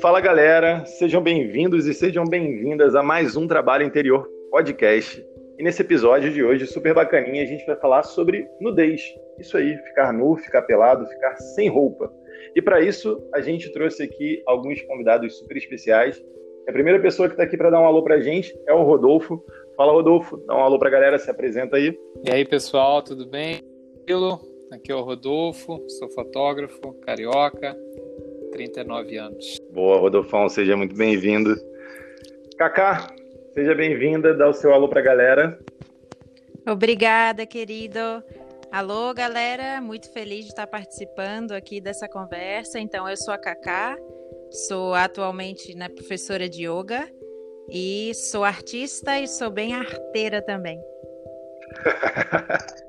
Fala galera, sejam bem-vindos e sejam bem-vindas a mais um Trabalho Interior Podcast. E nesse episódio de hoje, super bacaninha, a gente vai falar sobre nudez. Isso aí, ficar nu, ficar pelado, ficar sem roupa. E para isso, a gente trouxe aqui alguns convidados super especiais. A primeira pessoa que está aqui para dar um alô para a gente é o Rodolfo. Fala, Rodolfo, dá um alô para a galera, se apresenta aí. E aí, pessoal, tudo bem? Aqui é o Rodolfo, sou fotógrafo, carioca, 39 anos. Boa, Rodolfão, seja muito bem-vindo. Cacá, seja bem-vinda, dá o seu alô para a galera. Obrigada, querido. Alô, galera, muito feliz de estar participando aqui dessa conversa. Então, eu sou a Cacá, sou atualmente né, professora de yoga e sou artista e sou bem arteira também.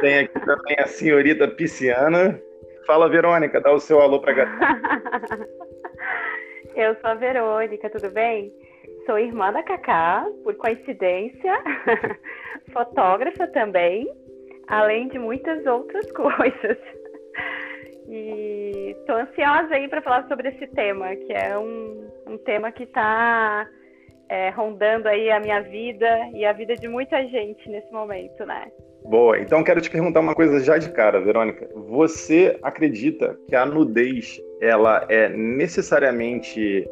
Tem aqui também a senhorita pisciana. Fala, Verônica, dá o seu alô para galera. Eu sou a Verônica, tudo bem? Sou irmã da Cacá, por coincidência, fotógrafa também, além de muitas outras coisas. E estou ansiosa aí para falar sobre esse tema, que é um, um tema que está é, rondando aí a minha vida e a vida de muita gente nesse momento, né? Boa, então quero te perguntar uma coisa já de cara, Verônica. Você acredita que a nudez ela é necessariamente,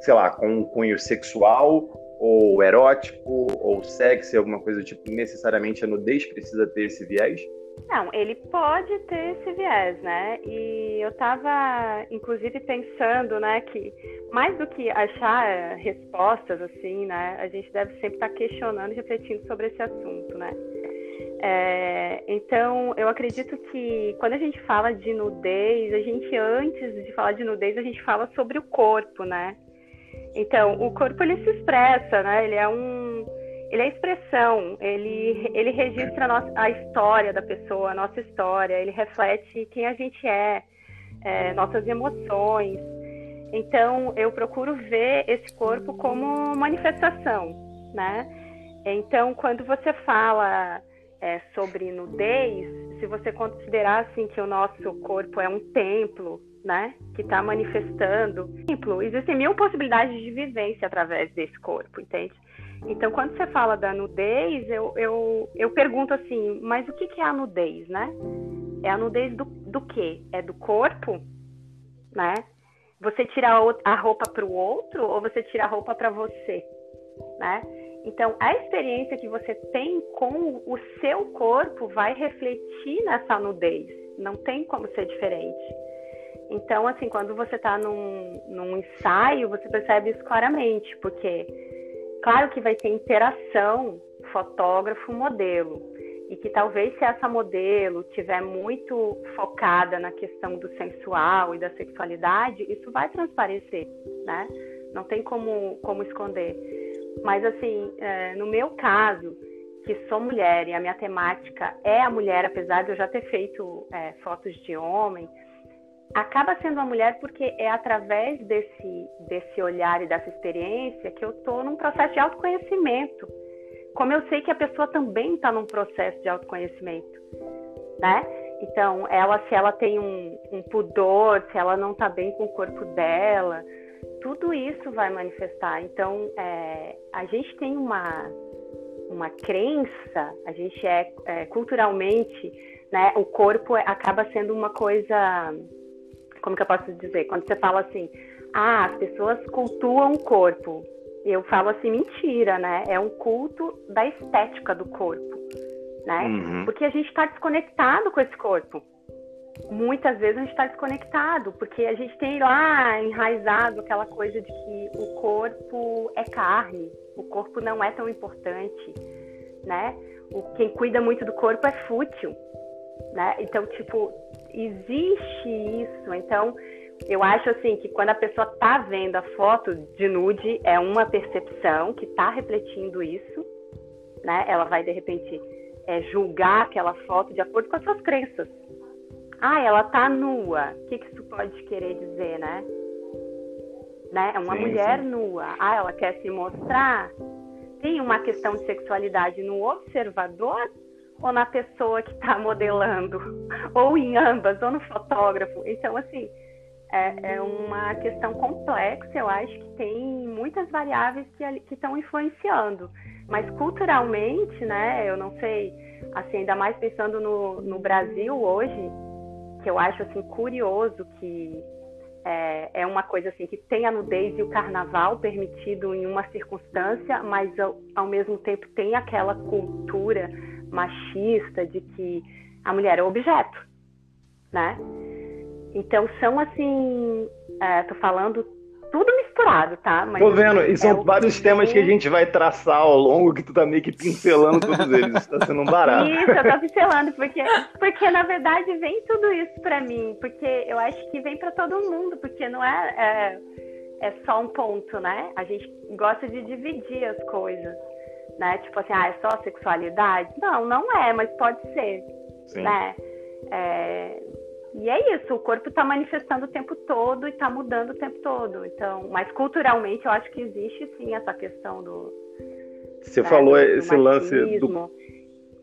sei lá, com um cunho sexual ou erótico ou sexy, alguma coisa do tipo, necessariamente a nudez precisa ter esse viés? Não, ele pode ter esse viés, né? E eu estava, inclusive, pensando, né, que mais do que achar respostas, assim, né, a gente deve sempre estar tá questionando e refletindo sobre esse assunto, né? É, então, eu acredito que quando a gente fala de nudez, a gente, antes de falar de nudez, a gente fala sobre o corpo, né? Então, o corpo, ele se expressa, né? Ele é um ele é expressão, ele, ele registra a, nossa, a história da pessoa, a nossa história, ele reflete quem a gente é, é, nossas emoções. Então, eu procuro ver esse corpo como manifestação, né? Então, quando você fala é, sobre nudez, se você considerar assim que o nosso corpo é um templo, né, que está manifestando, templo, existem mil possibilidades de vivência através desse corpo, entende? Então, quando você fala da nudez, eu, eu, eu pergunto assim, mas o que, que é a nudez, né? É a nudez do, do quê? É do corpo, né? Você tira a roupa para o outro ou você tira a roupa para você, né? Então, a experiência que você tem com o seu corpo vai refletir nessa nudez. Não tem como ser diferente. Então, assim, quando você está num, num ensaio, você percebe isso claramente, porque Claro que vai ter interação fotógrafo-modelo e que talvez se essa modelo tiver muito focada na questão do sensual e da sexualidade, isso vai transparecer, né? Não tem como, como esconder. Mas assim, é, no meu caso, que sou mulher e a minha temática é a mulher, apesar de eu já ter feito é, fotos de homem, acaba sendo uma mulher porque é através desse, desse olhar e dessa experiência que eu estou num processo de autoconhecimento. Como eu sei que a pessoa também está num processo de autoconhecimento, né? Então, ela, se ela tem um, um pudor, se ela não está bem com o corpo dela, tudo isso vai manifestar. Então, é, a gente tem uma, uma crença, a gente é, é culturalmente, né? O corpo acaba sendo uma coisa como que eu posso dizer? Quando você fala assim, ah, as pessoas cultuam o corpo. Eu falo assim, mentira, né? É um culto da estética do corpo, né? Uhum. Porque a gente está desconectado com esse corpo. Muitas vezes a gente está desconectado, porque a gente tem lá enraizado aquela coisa de que o corpo é carne, o corpo não é tão importante, né? O, quem cuida muito do corpo é fútil, né? Então, tipo, existe isso. Então, eu acho assim que quando a pessoa está vendo a foto de nude, é uma percepção que está refletindo isso, né? Ela vai de repente é, julgar aquela foto de acordo com as suas crenças. Ah, ela tá nua. O que, que isso pode querer dizer, né? né? É uma sim, mulher sim. nua. Ah, ela quer se mostrar. Tem uma questão de sexualidade no observador ou na pessoa que está modelando, ou em ambas, ou no fotógrafo. Então, assim, é, é, uma questão complexa, eu acho que tem muitas variáveis que, que estão influenciando. Mas culturalmente, né, eu não sei, assim, ainda mais pensando no, no Brasil hoje, que eu acho assim curioso que é, é, uma coisa assim que tem a nudez e o carnaval permitido em uma circunstância, mas ao, ao mesmo tempo tem aquela cultura machista de que a mulher é objeto, né? Então são assim, é, tô falando tudo misturado, tá? Mas Tô vendo, e são é vários temas que a gente vai traçar ao longo, que tu tá meio que pincelando todos eles. Isso tá sendo um barato. Isso, eu tô pincelando, porque, porque na verdade vem tudo isso pra mim, porque eu acho que vem pra todo mundo, porque não é, é, é só um ponto, né? A gente gosta de dividir as coisas, né? Tipo assim, ah, é só sexualidade? Não, não é, mas pode ser, Sim. né? É, e é isso, o corpo está manifestando o tempo todo e está mudando o tempo todo. Então, mas culturalmente eu acho que existe sim essa questão do. Você né, falou do, esse do lance do.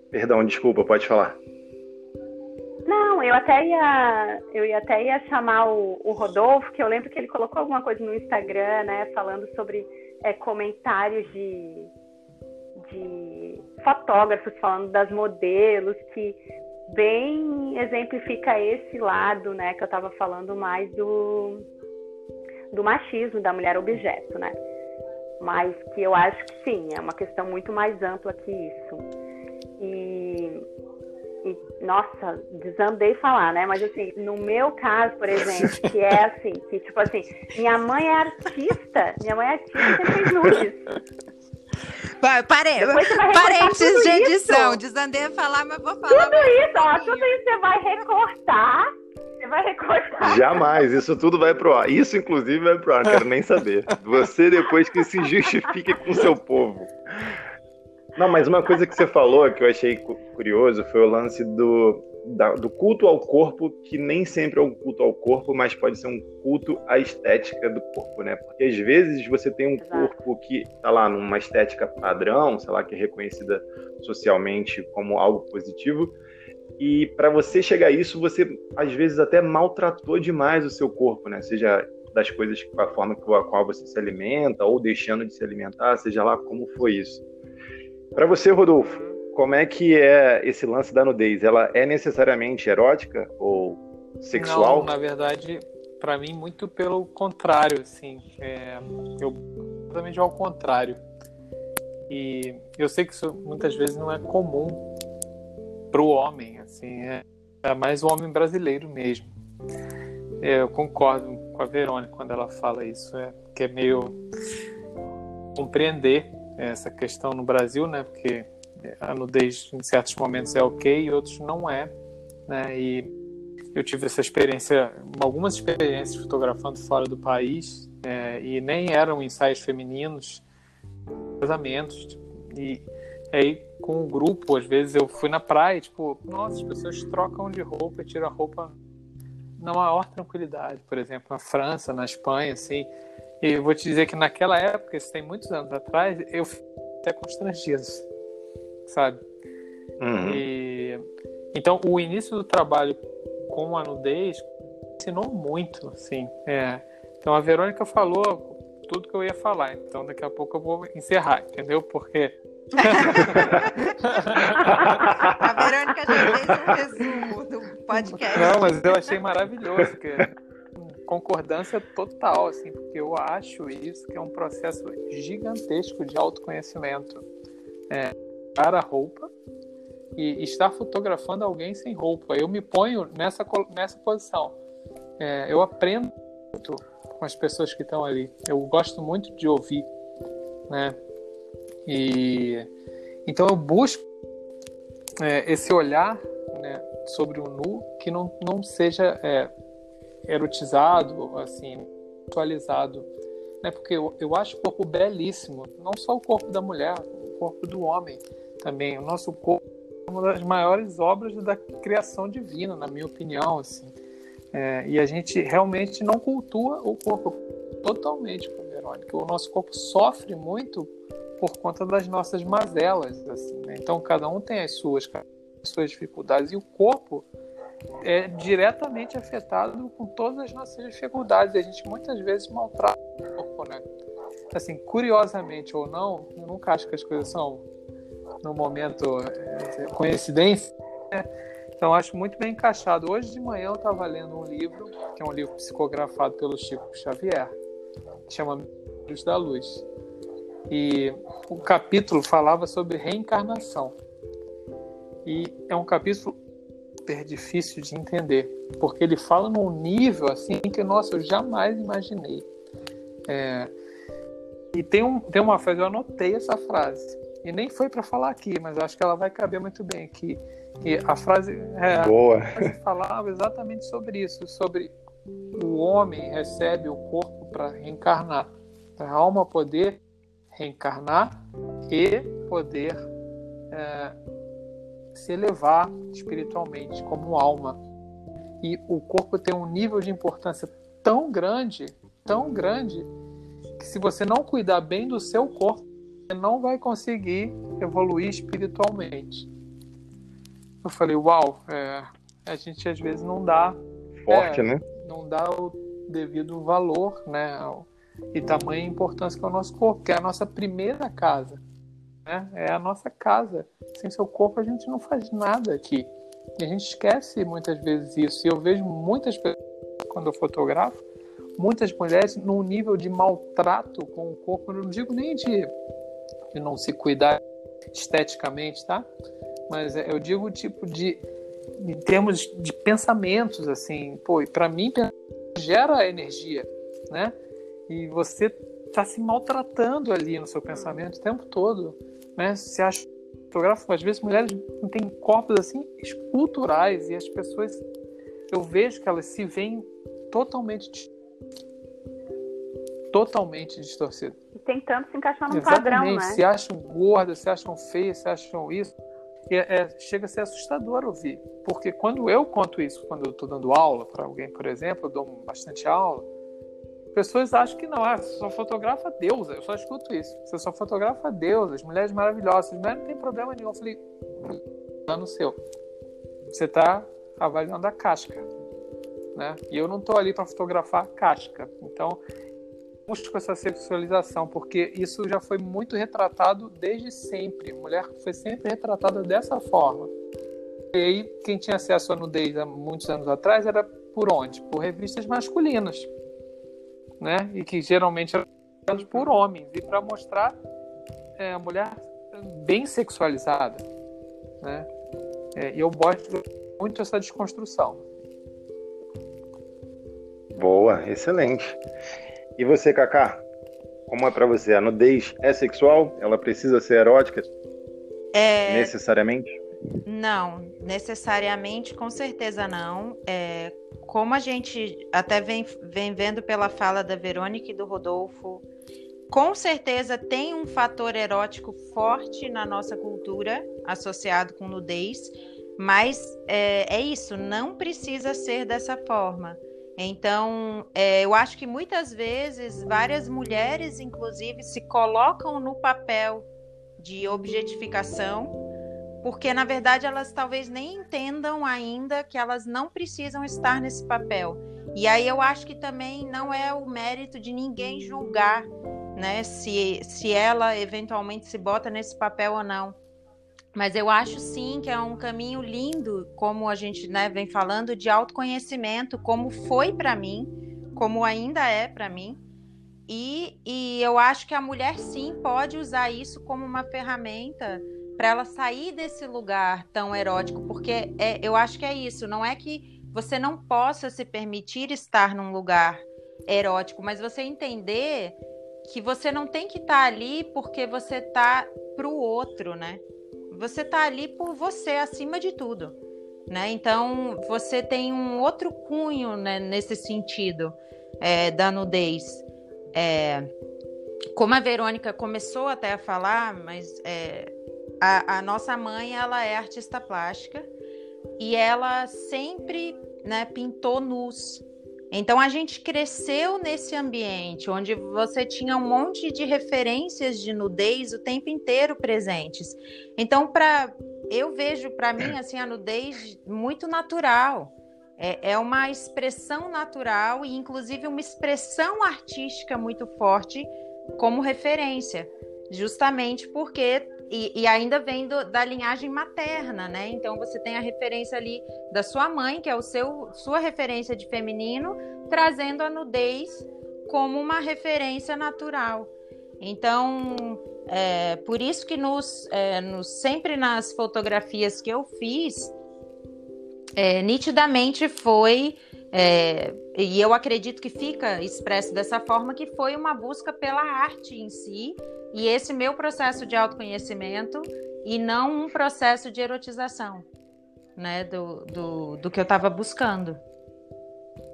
Perdão, desculpa, pode falar. Não, eu até ia, eu ia até ia chamar o, o, Rodolfo, que eu lembro que ele colocou alguma coisa no Instagram, né, falando sobre é, comentários de, de fotógrafos falando das modelos que bem exemplifica esse lado, né, que eu estava falando mais do, do machismo da mulher objeto, né? Mas que eu acho que sim, é uma questão muito mais ampla que isso. E, e nossa, desandei falar, né? Mas assim, no meu caso, por exemplo, que é assim, que tipo assim, minha mãe é artista, minha mãe é artista e fez nudes. Pare... Parênteses de edição. Desandei a falar, mas vou falar. Tudo isso, ó, tudo isso você vai recortar. Você vai recortar. Jamais, isso tudo vai pro ar. Isso, inclusive, vai pro ar, não quero nem saber. Você depois que se justifique com seu povo. Não, mas uma coisa que você falou que eu achei curioso foi o lance do da, do culto ao corpo, que nem sempre é um culto ao corpo, mas pode ser um culto à estética do corpo, né? Porque às vezes você tem um corpo que tá lá numa estética padrão, sei lá, que é reconhecida socialmente como algo positivo, e para você chegar a isso, você às vezes até maltratou demais o seu corpo, né? Seja das coisas, a forma com a qual você se alimenta, ou deixando de se alimentar, seja lá como foi isso. Para você, Rodolfo, como é que é esse lance da nudez? Ela é necessariamente erótica ou sexual? Não, na verdade, para mim, muito pelo contrário, assim. É, eu totalmente ao contrário. E eu sei que isso muitas vezes não é comum para o homem, assim, é, é, mais o homem brasileiro mesmo. É, eu concordo com a Verônica quando ela fala isso, é, que é meio compreender essa questão no Brasil, né? Porque a nudez em certos momentos é ok e outros não é, né? E eu tive essa experiência, algumas experiências fotografando fora do país é, e nem eram ensaios femininos, casamentos e aí com o grupo às vezes eu fui na praia tipo nossa as pessoas trocam de roupa e tiram a roupa na maior tranquilidade por exemplo na França na Espanha assim e eu vou te dizer que naquela época isso tem muitos anos atrás eu fiquei até constrangido sabe? Uhum. E, então, o início do trabalho com a nudez ensinou muito, assim. É. Então, a Verônica falou tudo que eu ia falar, então daqui a pouco eu vou encerrar, entendeu? Porque a Verônica já fez um resumo do podcast. Não, mas eu achei maravilhoso, que concordância total, assim, porque eu acho isso que é um processo gigantesco de autoconhecimento. É, a roupa e estar fotografando alguém sem roupa. Eu me ponho nessa, nessa posição. É, eu aprendo muito com as pessoas que estão ali. Eu gosto muito de ouvir, né? E então eu busco é, esse olhar né, sobre o nu que não, não seja é, erotizado, assim, atualizado, né? Porque eu, eu acho o corpo belíssimo, não só o corpo da mulher, o corpo do homem também. O nosso corpo é uma das maiores obras da criação divina, na minha opinião, assim. É, e a gente realmente não cultua o corpo totalmente, Verônica. O nosso corpo sofre muito por conta das nossas mazelas, assim. Né? Então cada um tem as suas suas dificuldades e o corpo é diretamente afetado com todas as nossas dificuldades. A gente muitas vezes maltrata o corpo, né? Assim, curiosamente ou não, eu nunca acho que as coisas são no momento é, coincidência. Né? Então acho muito bem encaixado. Hoje de manhã eu estava lendo um livro, que é um livro psicografado pelo Chico Xavier, que chama Luz da Luz. E o capítulo falava sobre reencarnação. E é um capítulo super difícil de entender, porque ele fala num nível assim que, nossa, eu jamais imaginei. É... E tem, um, tem uma frase, eu anotei essa frase, e nem foi para falar aqui, mas acho que ela vai caber muito bem aqui. E a frase, é, Boa. A frase falava exatamente sobre isso, sobre o homem recebe o corpo para reencarnar, a alma poder reencarnar e poder é, se elevar espiritualmente como alma. E o corpo tem um nível de importância tão grande, tão grande, que se você não cuidar bem do seu corpo, não vai conseguir evoluir espiritualmente. Eu falei, uau, é, a gente às vezes não dá. Forte, é, né? Não dá o devido valor, né? E tamanha importância que é o nosso corpo, que é a nossa primeira casa né? É a nossa casa. Sem seu corpo a gente não faz nada aqui. E a gente esquece muitas vezes isso. E eu vejo muitas pessoas, quando eu fotografo, muitas mulheres num nível de maltrato com o corpo. Eu não digo nem de, de não se cuidar esteticamente, tá? Mas é, eu digo tipo de em termos de pensamentos assim, pô, para mim gera energia, né? E você está se maltratando ali no seu pensamento o tempo todo né? Você acha fotógrafo, às vezes mulheres têm corpos assim esculturais e as pessoas eu vejo que elas se veem totalmente totalmente distorcidas. E tentando se encaixar num Exatamente. padrão, né? Se acham gordas, se acham feias, se acham isso. É, é, chega a ser assustador ouvir. Porque quando eu conto isso, quando eu estou dando aula para alguém, por exemplo, eu dou bastante aula, pessoas acham que não, ah, você só fotografa deusa. Eu só escuto isso. Você só fotografa deusas, mulheres maravilhosas. Mulher não tem problema nenhum. Eu falei, não no seu. Você está avaliando a casca. Né? E eu não estou ali para fotografar a casca. Então, busco essa sexualização, porque isso já foi muito retratado desde sempre. Mulher foi sempre retratada dessa forma. E aí, quem tinha acesso à nudez há muitos anos atrás era por onde? Por revistas masculinas né? E que geralmente eram por homens e para mostrar é, a mulher bem sexualizada, né? É, e eu gosto muito dessa desconstrução. Boa, excelente. E você, Kaká? Como é para você? A nudez é sexual? Ela precisa ser erótica? É... Necessariamente? Não, necessariamente, com certeza não. É, como a gente até vem, vem vendo pela fala da Verônica e do Rodolfo, com certeza tem um fator erótico forte na nossa cultura associado com nudez, mas é, é isso, não precisa ser dessa forma. Então, é, eu acho que muitas vezes várias mulheres, inclusive, se colocam no papel de objetificação porque na verdade elas talvez nem entendam ainda que elas não precisam estar nesse papel. E aí eu acho que também não é o mérito de ninguém julgar, né, se, se ela eventualmente se bota nesse papel ou não. Mas eu acho sim que é um caminho lindo, como a gente né, vem falando, de autoconhecimento, como foi para mim, como ainda é para mim. E, e eu acho que a mulher sim pode usar isso como uma ferramenta para ela sair desse lugar tão erótico, porque é, eu acho que é isso, não é que você não possa se permitir estar num lugar erótico, mas você entender que você não tem que estar tá ali porque você tá pro outro, né? Você tá ali por você acima de tudo, né? Então você tem um outro cunho né, nesse sentido é, da nudez. É, como a Verônica começou até a falar, mas é, a, a nossa mãe, ela é artista plástica e ela sempre né, pintou nus. Então a gente cresceu nesse ambiente onde você tinha um monte de referências de nudez o tempo inteiro presentes. Então para eu vejo para mim assim a nudez muito natural. É, é uma expressão natural e inclusive uma expressão artística muito forte como referência, justamente porque e, e, ainda vem do, da linhagem materna, né? Então você tem a referência ali da sua mãe, que é o seu sua referência de feminino, trazendo a nudez como uma referência natural. Então, é, por isso que nos, é, nos, sempre nas fotografias que eu fiz, é, nitidamente foi, é, e eu acredito que fica expresso dessa forma, que foi uma busca pela arte em si, e esse meu processo de autoconhecimento, e não um processo de erotização, né, do, do, do que eu estava buscando.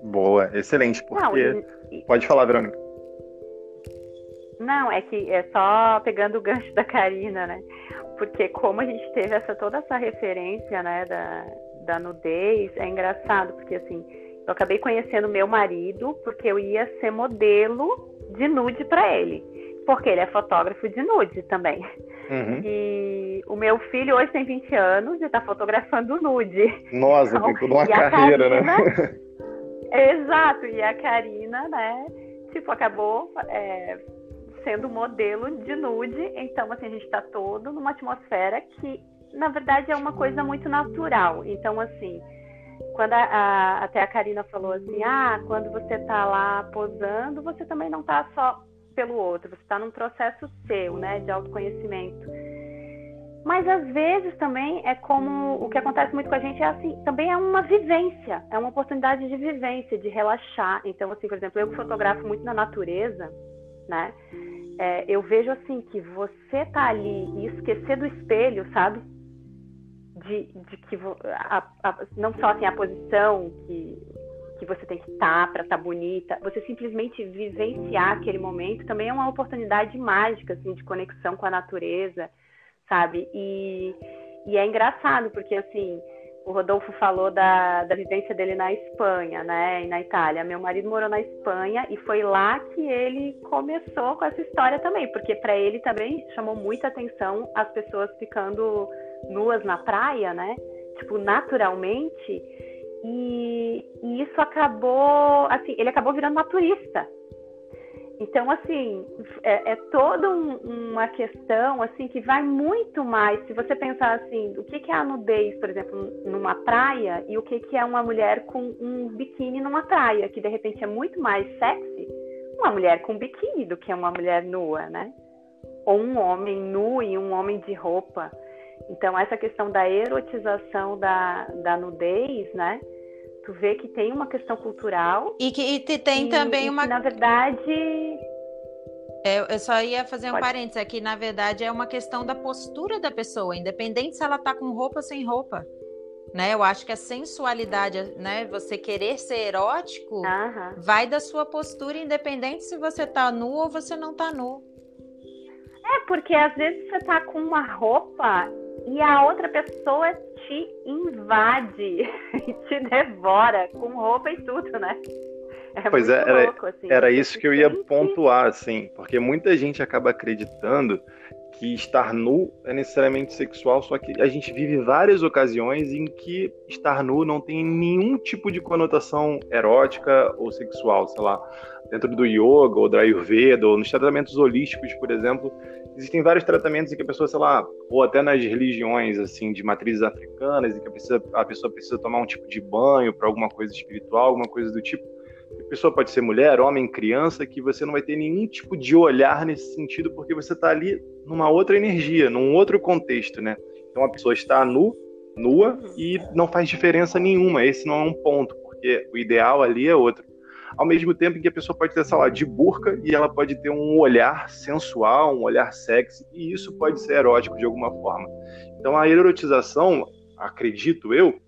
Boa, excelente, porque... Não, e... Pode falar, Verônica. Não, é que é só pegando o gancho da Karina, né? Porque como a gente teve essa toda essa referência, né, da, da nudez, é engraçado, porque assim, eu acabei conhecendo meu marido porque eu ia ser modelo de nude para ele. Porque ele é fotógrafo de nude também. Uhum. E o meu filho hoje tem 20 anos e está fotografando nude. Nossa, então, tem toda uma carreira, né? Karina, né? Exato, e a Karina, né, tipo, acabou é, sendo modelo de nude. Então, assim, a gente está todo numa atmosfera que, na verdade, é uma coisa muito natural. Então, assim, quando a, a, até a Karina falou assim, ah, quando você está lá posando, você também não está só pelo outro, você está num processo seu, né, de autoconhecimento. Mas às vezes também é como o que acontece muito com a gente é assim, também é uma vivência, é uma oportunidade de vivência, de relaxar. Então, assim, por exemplo, eu que fotografo muito na natureza, né? É, eu vejo assim que você tá ali e esquecer do espelho, sabe? De, de que a, a, não só assim a posição que, que você tem que estar tá para estar tá bonita, você simplesmente vivenciar aquele momento também é uma oportunidade mágica assim de conexão com a natureza, sabe? E, e é engraçado porque assim o Rodolfo falou da, da vivência dele na Espanha, né, e na Itália. Meu marido morou na Espanha e foi lá que ele começou com essa história também, porque para ele também chamou muita atenção as pessoas ficando nuas na praia, né, tipo naturalmente. E, e isso acabou, assim, ele acabou virando naturista, então, assim, é, é toda um, uma questão assim que vai muito mais. Se você pensar assim, o que, que é a nudez, por exemplo, numa praia, e o que, que é uma mulher com um biquíni numa praia, que de repente é muito mais sexy uma mulher com biquíni do que uma mulher nua, né? Ou um homem nu e um homem de roupa. Então, essa questão da erotização da, da nudez, né? tu vê que tem uma questão cultural. E que e tem e, também e uma. Que, na verdade. É, eu só ia fazer um Pode. parênteses aqui, na verdade, é uma questão da postura da pessoa, independente se ela tá com roupa ou sem roupa. Né? Eu acho que a sensualidade, né? Você querer ser erótico, vai da sua postura, independente se você tá nu ou você não tá nu. É, porque às vezes você tá com uma roupa e a outra pessoa te invade e te devora com roupa e tudo, né? É pois é, era, louco, assim. era isso que eu ia pontuar, assim, porque muita gente acaba acreditando que estar nu é necessariamente sexual, só que a gente vive várias ocasiões em que estar nu não tem nenhum tipo de conotação erótica ou sexual, sei lá, dentro do yoga ou da ayurveda ou nos tratamentos holísticos, por exemplo, existem vários tratamentos em que a pessoa, sei lá, ou até nas religiões assim de matrizes africanas, em que a pessoa, a pessoa precisa tomar um tipo de banho para alguma coisa espiritual, alguma coisa do tipo. A pessoa pode ser mulher, homem, criança, que você não vai ter nenhum tipo de olhar nesse sentido, porque você está ali numa outra energia, num outro contexto, né? Então a pessoa está nu, nua e não faz diferença nenhuma. Esse não é um ponto, porque o ideal ali é outro ao mesmo tempo em que a pessoa pode ter, sei lá, de burca e ela pode ter um olhar sensual, um olhar sexy, e isso pode ser erótico de alguma forma. Então a erotização, acredito eu,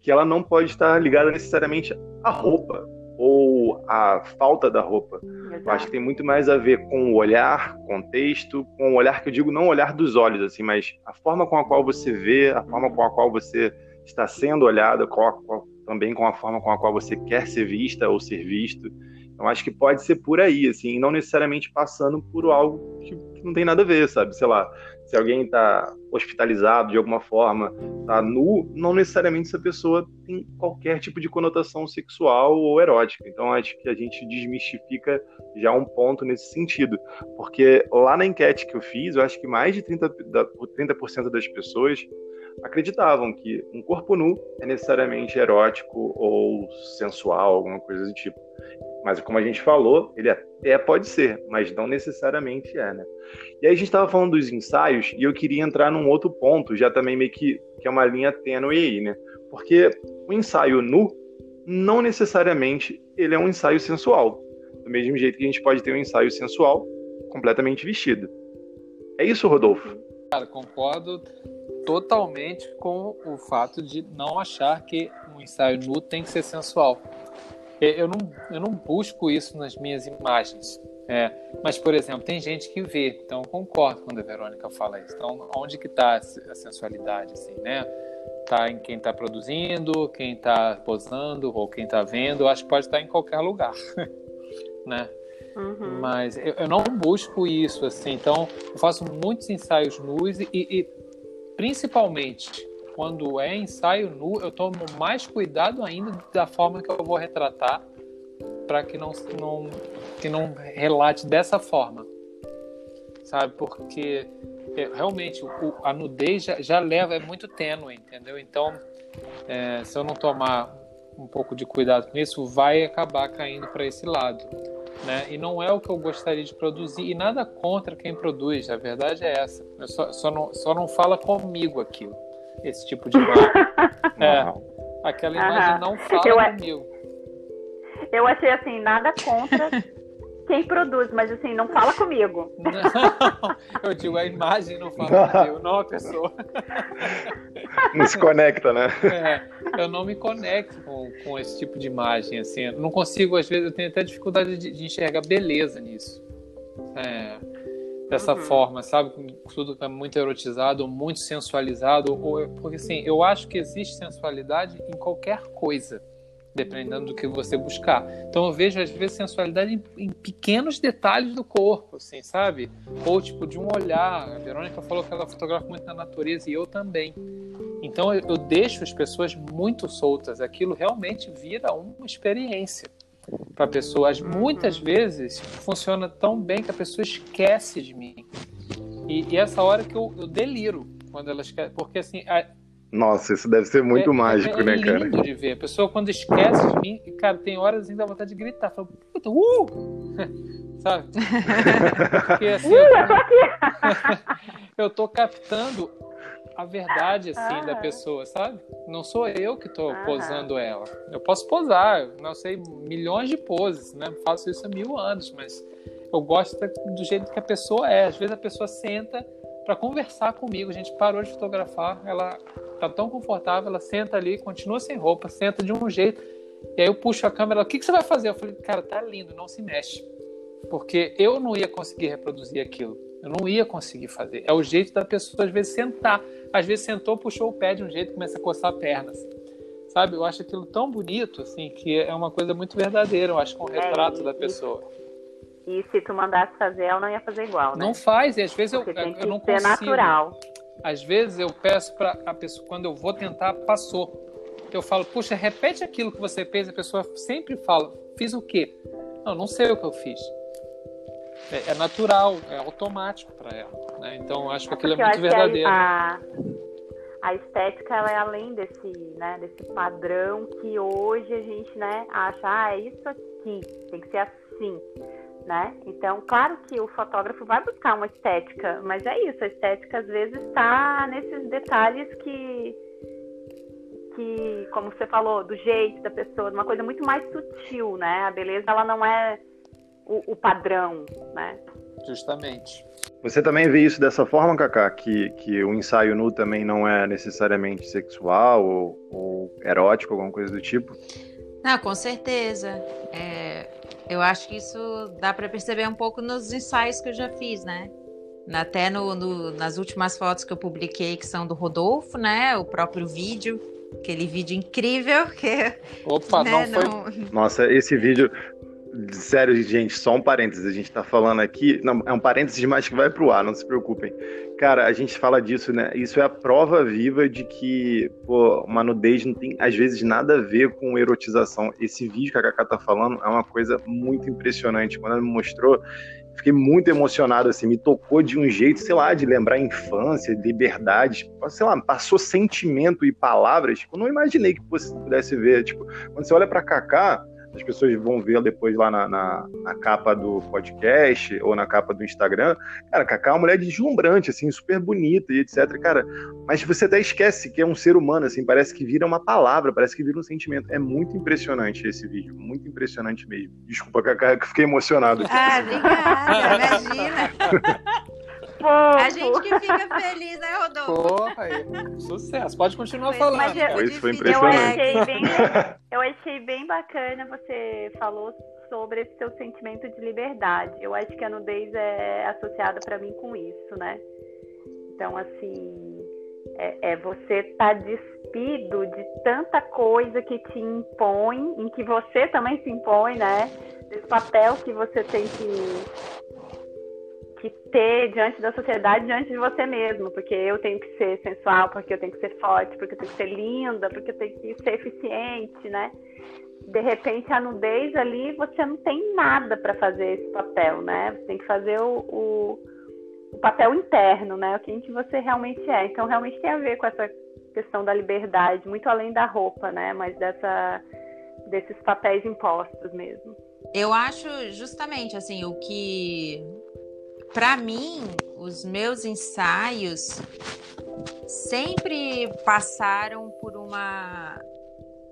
que ela não pode estar ligada necessariamente à roupa ou à falta da roupa. Eu acho que tem muito mais a ver com o olhar, contexto, com o olhar que eu digo não olhar dos olhos, assim, mas a forma com a qual você vê, a forma com a qual você está sendo olhada, qual, qual, também com a forma com a qual você quer ser vista ou ser visto. Então acho que pode ser por aí, assim, não necessariamente passando por algo que, não tem nada a ver, sabe? Sei lá, se alguém está hospitalizado de alguma forma, tá nu, não necessariamente essa pessoa tem qualquer tipo de conotação sexual ou erótica. Então acho que a gente desmistifica já um ponto nesse sentido. Porque lá na enquete que eu fiz, eu acho que mais de 30%, 30 das pessoas acreditavam que um corpo nu é necessariamente erótico ou sensual, alguma coisa do tipo. Mas como a gente falou, ele até pode ser, mas não necessariamente é, né? E aí a gente estava falando dos ensaios e eu queria entrar num outro ponto, já também meio que, que é uma linha tênue aí, né? Porque o ensaio nu, não necessariamente ele é um ensaio sensual. Do mesmo jeito que a gente pode ter um ensaio sensual completamente vestido. É isso, Rodolfo? Cara, concordo totalmente com o fato de não achar que um ensaio nu tem que ser sensual. Eu não, eu não busco isso nas minhas imagens. É, mas, por exemplo, tem gente que vê, então eu concordo quando a Verônica fala isso. Então, onde que está a sensualidade, assim, né? Tá em quem está produzindo, quem está posando ou quem está vendo. Acho que pode estar em qualquer lugar, né? Uhum. Mas eu, eu, não busco isso, assim. Então, eu faço muitos ensaios nus e, e principalmente quando é ensaio nu, eu tomo mais cuidado ainda da forma que eu vou retratar para que não, não, que não relate dessa forma, sabe? Porque é, realmente o, a nudez já, já, leva, é muito tênue, entendeu? Então, é, se eu não tomar um pouco de cuidado com isso, vai acabar caindo para esse lado. Né? E não é o que eu gostaria de produzir, e nada contra quem produz, a verdade é essa. Só, só, não, só não fala comigo aquilo, esse tipo de imagem. é, aquela imagem não fala eu, comigo. Eu achei assim, nada contra quem produz, mas assim, não fala comigo. Não, eu digo, a imagem não fala comigo, não a pessoa. Não se conecta, né? É, eu não me conecto com, com esse tipo de imagem, assim. Eu não consigo, às vezes, eu tenho até dificuldade de, de enxergar beleza nisso. É, dessa uhum. forma, sabe? Tudo é muito erotizado, muito sensualizado. Ou, porque, assim, eu acho que existe sensualidade em qualquer coisa dependendo do que você buscar. Então eu vejo às vezes sensualidade em, em, pequenos detalhes do corpo, assim, sabe? Ou tipo de um olhar. A Verônica falou que ela fotografa muito na natureza e eu também. Então eu, eu deixo as pessoas muito soltas. Aquilo realmente vira uma experiência para pessoas. Muitas vezes funciona tão bem que a pessoa esquece de mim. E, e essa hora que eu, eu deliro quando ela esquece, porque assim a, nossa, isso deve ser muito é, mágico, é, né, cara? É lindo de ver. A pessoa, quando esquece de mim, cara, tem horas ainda dá vontade de gritar. Fala, puta, uh! Sabe? Porque assim. eu tô captando a verdade, assim, ah. da pessoa, sabe? Não sou eu que tô ah. posando ela. Eu posso posar, não sei, milhões de poses, né? Faço isso há mil anos, mas eu gosto do jeito que a pessoa é. Às vezes a pessoa senta para conversar comigo. A gente parou de fotografar, ela tá tão confortável, ela senta ali, continua sem roupa, senta de um jeito. E aí eu puxo a câmera, o que, que você vai fazer? Eu falei, cara, tá lindo, não se mexe. Porque eu não ia conseguir reproduzir aquilo. Eu não ia conseguir fazer. É o jeito da pessoa, às vezes, sentar. Às vezes sentou, puxou o pé de um jeito, começa a coçar a perna. Assim. Sabe? Eu acho aquilo tão bonito, assim, que é uma coisa muito verdadeira. Eu acho que é um retrato da pessoa. E se tu mandasse fazer, ela não ia fazer igual, né? Não faz, e às vezes Porque eu, tem eu não ser consigo. natural. Às vezes eu peço para a pessoa, quando eu vou tentar, passou. Eu falo, puxa, repete aquilo que você fez. A pessoa sempre fala, fiz o quê? Não, não sei o que eu fiz. É, é natural, é automático para ela. Né? Então acho que aquilo é muito verdadeiro. A, a, estética ela é além desse, né, desse padrão que hoje a gente né, acha, ah, é isso aqui, tem que ser assim né? Então, claro que o fotógrafo vai buscar uma estética, mas é isso, a estética às vezes está nesses detalhes que, que, como você falou, do jeito da pessoa, uma coisa muito mais sutil, né? A beleza ela não é o, o padrão, né? Justamente. Você também vê isso dessa forma, Kaká? Que, que o ensaio nu também não é necessariamente sexual ou, ou erótico, alguma coisa do tipo? Não, com certeza. É, eu acho que isso dá para perceber um pouco nos ensaios que eu já fiz, né? Até no, no, nas últimas fotos que eu publiquei, que são do Rodolfo, né? O próprio vídeo, aquele vídeo incrível que. Opa, né? não foi. Não... Nossa, esse vídeo. Sério, gente, só um parênteses. A gente tá falando aqui. Não, é um parênteses mais que vai pro ar, não se preocupem. Cara, a gente fala disso, né? Isso é a prova viva de que, pô, uma nudez não tem, às vezes, nada a ver com erotização. Esse vídeo que a Kaká tá falando é uma coisa muito impressionante. Quando ela me mostrou, fiquei muito emocionado, assim, me tocou de um jeito, sei lá, de lembrar infância, liberdade, sei lá, passou sentimento e palavras que eu não imaginei que pudesse ver. Tipo, quando você olha pra Kaká as pessoas vão ver depois lá na, na, na, capa do podcast ou na capa do Instagram. Cara, Cacá é uma mulher deslumbrante, assim, super bonita e etc. Cara, mas você até esquece que é um ser humano, assim, parece que vira uma palavra, parece que vira um sentimento. É muito impressionante esse vídeo, muito impressionante mesmo. Desculpa, Cacá, que fiquei emocionado. Ah, obrigada, imagina. A gente que fica feliz, né, Rodolfo? Porra, aí. sucesso. Pode continuar falando. Mas eu, Isso foi impressionante. Eu achei, bem, eu achei bem bacana você falou sobre esse seu sentimento de liberdade. Eu acho que a nudez é associada para mim com isso, né? Então, assim, é, é você estar tá despido de tanta coisa que te impõe, em que você também se impõe, né? Desse papel que você tem que que ter diante da sociedade, diante de você mesmo, porque eu tenho que ser sensual, porque eu tenho que ser forte, porque eu tenho que ser linda, porque eu tenho que ser eficiente, né? De repente, a nudez ali, você não tem nada para fazer esse papel, né? Você tem que fazer o, o, o papel interno, né? O que você realmente é. Então, realmente tem a ver com essa questão da liberdade, muito além da roupa, né? Mas dessa, desses papéis impostos mesmo. Eu acho justamente assim o que para mim, os meus ensaios sempre passaram por uma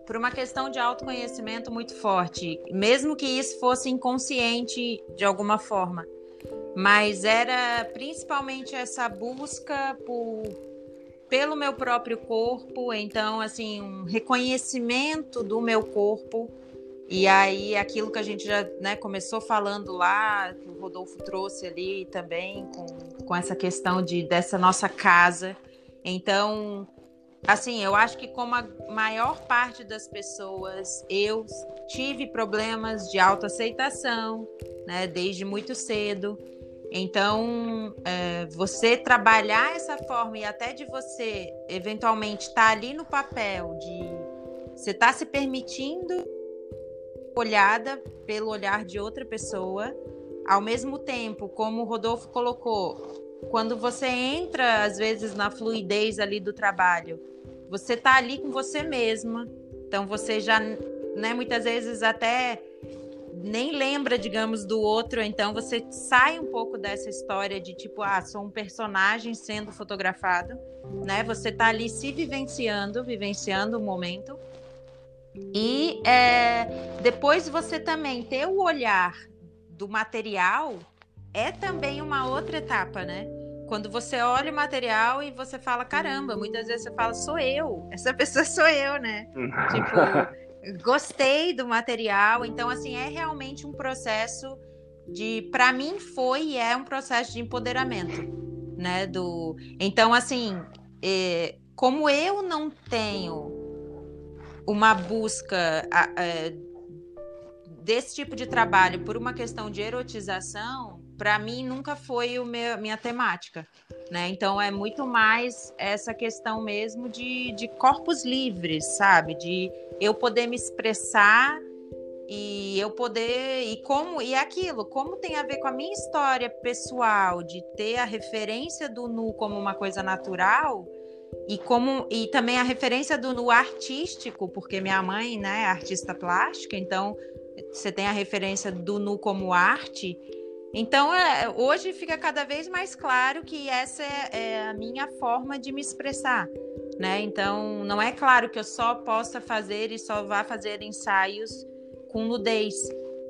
por uma questão de autoconhecimento muito forte, mesmo que isso fosse inconsciente de alguma forma. Mas era principalmente essa busca por, pelo meu próprio corpo, então assim, um reconhecimento do meu corpo e aí, aquilo que a gente já né, começou falando lá, que o Rodolfo trouxe ali também, com, com essa questão de dessa nossa casa. Então, assim, eu acho que como a maior parte das pessoas, eu tive problemas de autoaceitação, né, desde muito cedo. Então, é, você trabalhar essa forma e até de você eventualmente estar tá ali no papel de você estar tá se permitindo olhada pelo olhar de outra pessoa, ao mesmo tempo, como o Rodolfo colocou, quando você entra às vezes na fluidez ali do trabalho, você tá ali com você mesma, então você já, né, muitas vezes até nem lembra, digamos, do outro, então você sai um pouco dessa história de tipo, ah, sou um personagem sendo fotografado, né? Você tá ali se vivenciando, vivenciando o momento. E é, depois você também ter o olhar do material é também uma outra etapa, né? Quando você olha o material e você fala, caramba, muitas vezes você fala, sou eu, essa pessoa sou eu, né? tipo, gostei do material. Então, assim, é realmente um processo de, para mim, foi e é um processo de empoderamento, né? Do, então, assim, é, como eu não tenho uma busca é, desse tipo de trabalho por uma questão de erotização, para mim nunca foi o meu, minha temática, né? Então é muito mais essa questão mesmo de, de corpos livres, sabe? De eu poder me expressar e eu poder e como e aquilo como tem a ver com a minha história pessoal de ter a referência do nu como uma coisa natural e como e também a referência do no artístico, porque minha mãe, né, é artista plástica, então você tem a referência do nu como arte. Então, é, hoje fica cada vez mais claro que essa é, é, a minha forma de me expressar, né? Então, não é claro que eu só possa fazer e só vá fazer ensaios com nudez,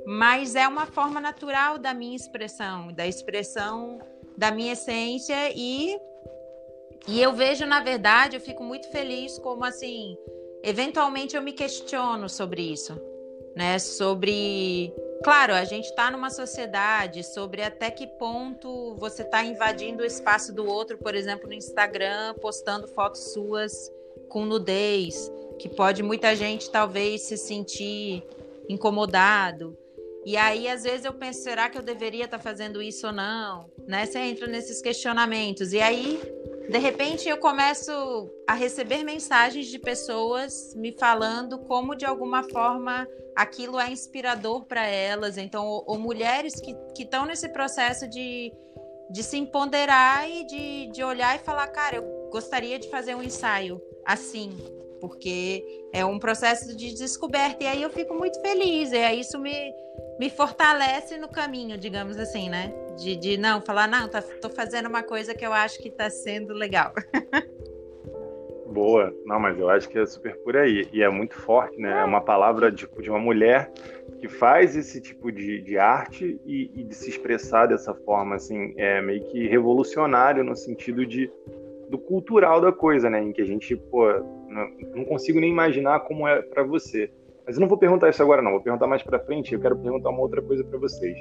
mas é uma forma natural da minha expressão, da expressão da minha essência e e eu vejo, na verdade, eu fico muito feliz como assim, eventualmente eu me questiono sobre isso, né? Sobre, claro, a gente está numa sociedade, sobre até que ponto você está invadindo o espaço do outro, por exemplo, no Instagram, postando fotos suas com nudez, que pode muita gente talvez se sentir incomodado. E aí, às vezes, eu penso, será que eu deveria estar tá fazendo isso ou não? Né? Você entra nesses questionamentos. E aí, de repente, eu começo a receber mensagens de pessoas me falando como, de alguma forma, aquilo é inspirador para elas. Então, ou, ou mulheres que estão nesse processo de, de se empoderar e de, de olhar e falar, cara, eu gostaria de fazer um ensaio assim, porque é um processo de descoberta. E aí eu fico muito feliz, e aí isso me, me fortalece no caminho, digamos assim, né? De, de não, falar, não, tá, tô fazendo uma coisa que eu acho que tá sendo legal. Boa, não, mas eu acho que é super por aí. E é muito forte, né? É uma palavra tipo, de uma mulher que faz esse tipo de, de arte e, e de se expressar dessa forma, assim, é meio que revolucionário no sentido de do cultural da coisa, né? Em que a gente, pô, não, consigo nem imaginar como é para você. Mas eu não vou perguntar isso agora, não. Vou perguntar mais para frente. Eu quero perguntar uma outra coisa para vocês.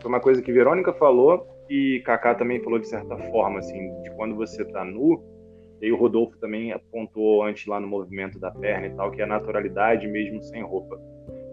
Foi uma coisa que Verônica falou e Kaká também falou de certa forma, assim, de quando você tá nu. E o Rodolfo também apontou antes lá no movimento da perna e tal, que é a naturalidade mesmo sem roupa.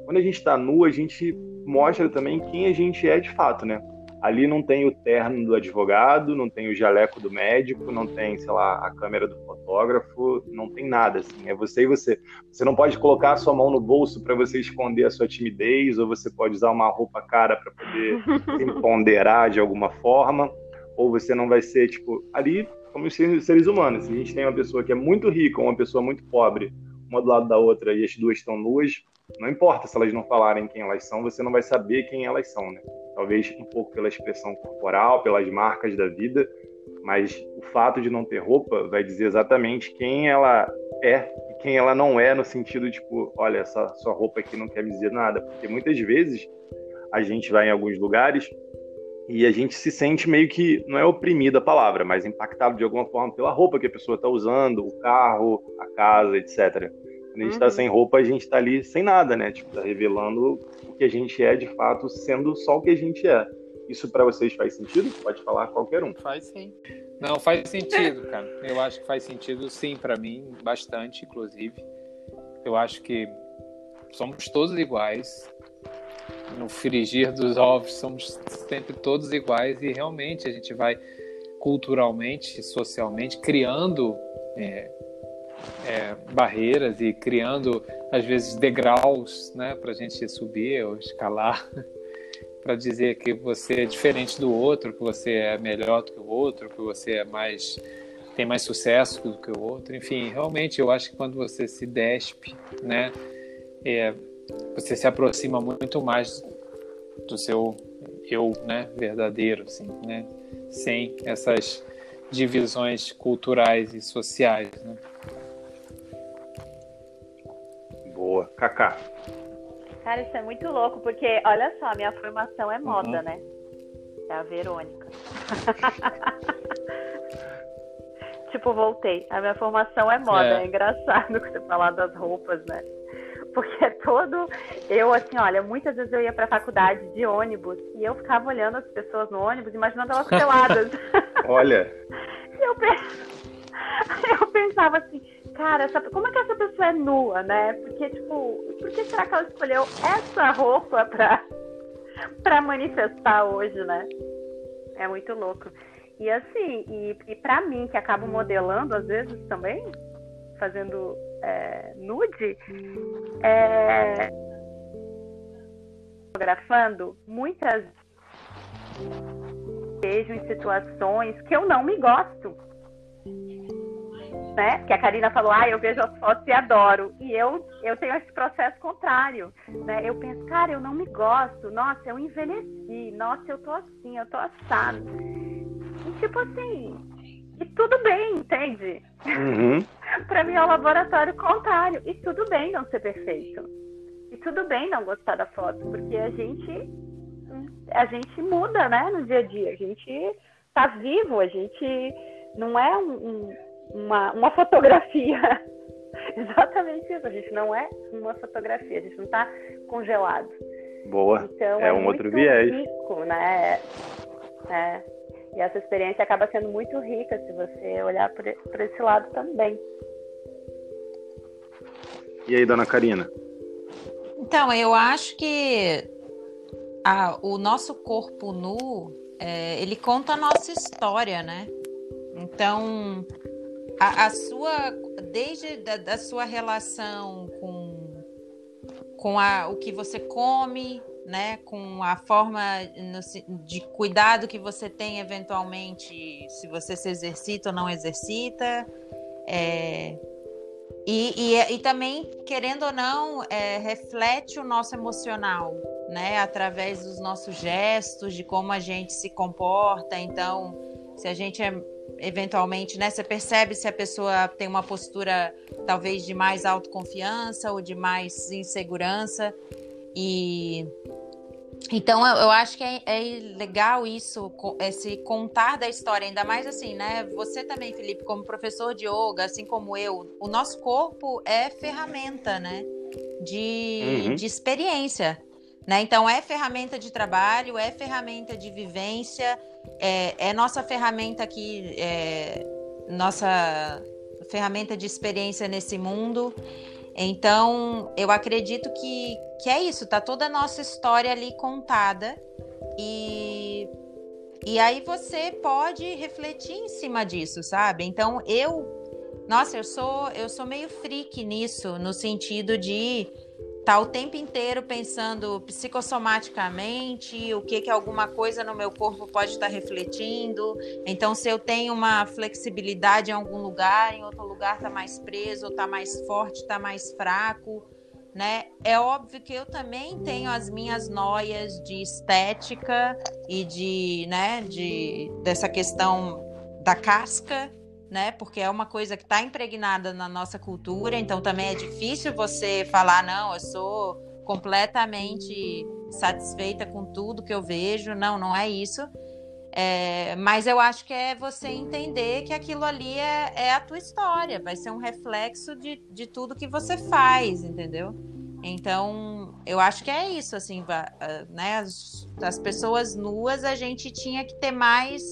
Quando a gente está nu, a gente mostra também quem a gente é de fato, né? Ali não tem o terno do advogado, não tem o jaleco do médico, não tem, sei lá, a câmera do fotógrafo, não tem nada assim. É você e você. Você não pode colocar a sua mão no bolso para você esconder a sua timidez, ou você pode usar uma roupa cara para poder se ponderar de alguma forma, ou você não vai ser tipo ali como os seres humanos. Se a gente tem uma pessoa que é muito rica, ou uma pessoa muito pobre, uma do lado da outra e as duas estão nuas, não importa se elas não falarem quem elas são, você não vai saber quem elas são, né? Talvez um pouco pela expressão corporal, pelas marcas da vida, mas o fato de não ter roupa vai dizer exatamente quem ela é e quem ela não é, no sentido tipo, olha, essa sua roupa aqui não quer me dizer nada, porque muitas vezes a gente vai em alguns lugares e a gente se sente meio que, não é oprimida a palavra, mas impactado de alguma forma pela roupa que a pessoa está usando, o carro, a casa, etc. Quando a gente está uhum. sem roupa, a gente está ali sem nada, né? Tipo, tá revelando o que a gente é de fato, sendo só o que a gente é. Isso para vocês faz sentido? Pode falar qualquer um. Faz sim. Não, faz sentido, cara. Eu acho que faz sentido sim para mim, bastante, inclusive. Eu acho que somos todos iguais. No frigir dos ovos somos sempre todos iguais e realmente a gente vai culturalmente, socialmente criando é, é, barreiras e criando, às vezes, degraus né, para a gente subir ou escalar, para dizer que você é diferente do outro, que você é melhor do que o outro, que você é mais tem mais sucesso do que o outro. Enfim, realmente eu acho que quando você se despe, né, é, você se aproxima muito mais do seu eu, né, verdadeiro, assim, né, sem essas divisões culturais e sociais, né. Boa. Kaká. Cara, isso é muito louco, porque olha só, minha formação é moda, uhum. né? É a Verônica. tipo, voltei. A minha formação é moda. É, é engraçado você falar das roupas, né? Porque é todo. Eu, assim, olha, muitas vezes eu ia pra faculdade de ônibus e eu ficava olhando as pessoas no ônibus, imaginando elas peladas. olha. e eu, eu pensava assim, cara, essa, como é que essa pessoa é nua, né? Porque, tipo, por que será que ela escolheu essa roupa pra, pra manifestar hoje, né? É muito louco. E assim, e, e pra mim, que acabo modelando às vezes também, fazendo é, nude, é, fotografando, muitas vejo em situações que eu não me gosto né? Que a Karina falou, ah, eu vejo as fotos e adoro. E eu, eu tenho esse processo contrário, né? Eu penso, cara, eu não me gosto. Nossa, eu envelheci. Nossa, eu tô assim, eu tô assado. E tipo assim, e tudo bem, entende? Uhum. para mim é um laboratório contrário. E tudo bem não ser perfeito. E tudo bem não gostar da foto, porque a gente a gente muda, né, no dia a dia. A gente tá vivo, a gente não é um, um uma, uma fotografia. Exatamente isso. A gente não é uma fotografia, a gente não está congelado. Boa. Então, é, é um outro viés. rico, né? É. E essa experiência acaba sendo muito rica se você olhar por, esse lado também. E aí, dona Karina? Então, eu acho que ah, o nosso corpo nu, é, ele conta a nossa história, né? Então, a, a sua, desde da, da, sua relação com, com a, o que você come, né, com a forma de cuidado que você tem eventualmente, se você se exercita ou não exercita, é, e, e, e, também, querendo ou não, é, reflete o nosso emocional, né? Através dos nossos gestos, de como a gente se comporta. Então, se a gente é eventualmente, né? Você percebe se a pessoa tem uma postura talvez de mais autoconfiança ou de mais insegurança. E então eu, eu acho que é, é, legal isso, esse contar da história, ainda mais assim, né? Você também, Felipe, como professor de yoga, assim como eu, o nosso corpo é ferramenta, né? De, uhum. de experiência. Né? Então, é ferramenta de trabalho, é ferramenta de vivência, é, é nossa ferramenta aqui, é, nossa ferramenta de experiência nesse mundo. Então, eu acredito que, que é isso, tá toda a nossa história ali contada e e aí você pode refletir em cima disso, sabe? Então, eu nossa, eu sou eu sou meio freak nisso, no sentido de tá o tempo inteiro pensando psicossomaticamente, o que que alguma coisa no meu corpo pode estar refletindo. Então, se eu tenho uma flexibilidade em algum lugar, em outro lugar tá mais preso, tá mais forte, tá mais fraco, né? É óbvio que eu também tenho as minhas noias de estética e de, né, de dessa questão da casca, né? Porque é uma coisa que está impregnada na nossa cultura, então também é difícil você falar, não, eu sou completamente satisfeita com tudo que eu vejo. Não, não é isso. É, mas eu acho que é você entender que aquilo ali é, é, a tua história, vai ser um reflexo de, de tudo que você faz, entendeu? Então, eu acho que é isso, assim, né? As, as pessoas nuas a gente tinha que ter mais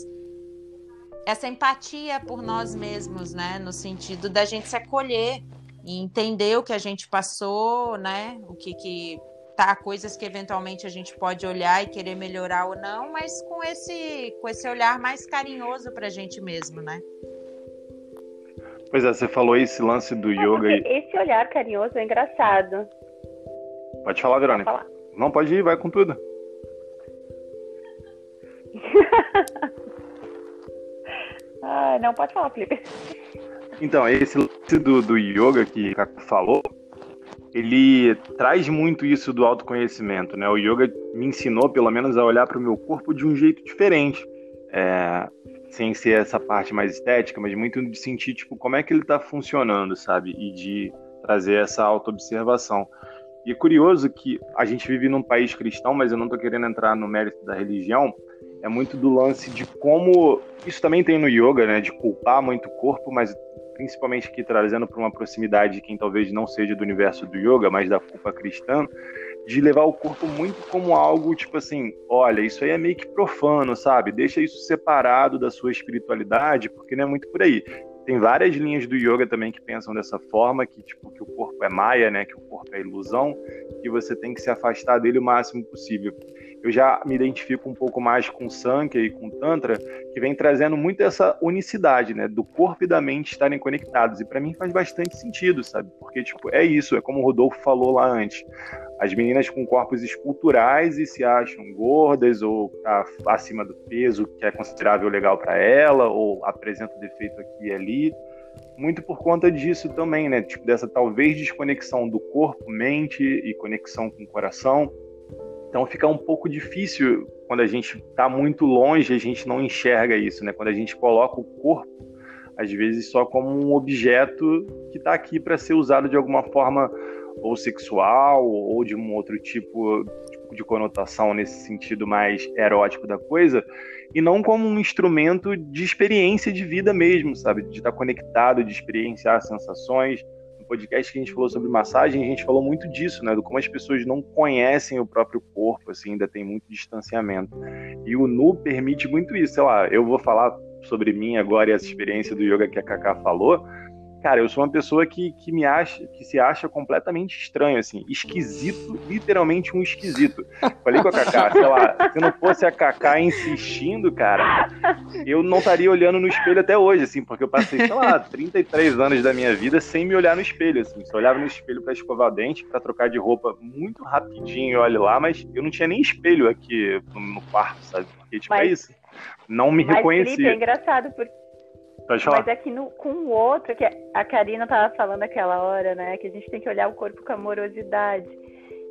essa empatia por nós mesmos, né? No sentido da gente se acolher e entender o que a gente passou, né? O que que tá, coisas que eventualmente a gente pode olhar e querer melhorar ou não, mas com esse com esse olhar mais carinhoso para a gente mesmo, né? Pois é, você falou esse lance do yoga. E... Esse olhar carinhoso é engraçado. Pode falar, Verônica. Pode falar. Não, pode ir, vai com tudo. Ah, não, pode falar, Felipe. Então, esse lance do, do yoga que falou, ele traz muito isso do autoconhecimento, né? O yoga me ensinou, pelo menos, a olhar para o meu corpo de um jeito diferente. É, sem ser essa parte mais estética, mas muito de sentir, tipo, como é que ele está funcionando, sabe? E de trazer essa autoobservação. E é curioso que a gente vive num país cristão, mas eu não estou querendo entrar no mérito da religião, é muito do lance de como isso também tem no yoga, né, de culpar muito o corpo, mas principalmente aqui trazendo para uma proximidade de quem talvez não seja do universo do yoga, mas da culpa cristã, de levar o corpo muito como algo tipo assim, olha, isso aí é meio que profano, sabe? Deixa isso separado da sua espiritualidade, porque não é muito por aí. Tem várias linhas do yoga também que pensam dessa forma, que tipo que o corpo é maia, né, que o corpo é ilusão, que você tem que se afastar dele o máximo possível eu já me identifico um pouco mais com Sankhya e com Tantra, que vem trazendo muito essa unicidade, né, do corpo e da mente estarem conectados. E para mim faz bastante sentido, sabe? Porque tipo, é isso, é como o Rodolfo falou lá antes. As meninas com corpos esculturais e se acham gordas ou tá acima do peso que é considerável legal para ela ou apresenta defeito aqui e ali muito por conta disso também, né? Tipo, dessa talvez desconexão do corpo, mente e conexão com o coração. Então fica um pouco difícil quando a gente está muito longe, a gente não enxerga isso, né? Quando a gente coloca o corpo, às vezes só como um objeto que está aqui para ser usado de alguma forma ou sexual ou de um outro tipo, tipo de conotação nesse sentido mais erótico da coisa, e não como um instrumento de experiência de vida mesmo, sabe? De estar tá conectado, de experienciar sensações, podcast que a gente falou sobre massagem, a gente falou muito disso, né? Do como as pessoas não conhecem o próprio corpo, assim, ainda tem muito distanciamento. E o Nu permite muito isso. Sei lá, eu vou falar sobre mim agora e essa experiência do yoga que a Kaká falou. Cara, eu sou uma pessoa que, que me acha, que se acha completamente estranho, assim, esquisito, literalmente um esquisito. Falei com a Cacá, sei lá, se não fosse a Cacá insistindo, cara, eu não estaria olhando no espelho até hoje, assim, porque eu passei, sei lá, 33 anos da minha vida sem me olhar no espelho, assim. Só olhava no espelho para escovar o dente, para trocar de roupa muito rapidinho, olha lá, mas eu não tinha nem espelho aqui no, no quarto, sabe? Porque, tipo, é mas, é isso. Não me mas, reconhecia. Felipe, é engraçado, porque Pode falar. Mas é que no, com o outro, que a Karina tava falando aquela hora, né? Que a gente tem que olhar o corpo com amorosidade.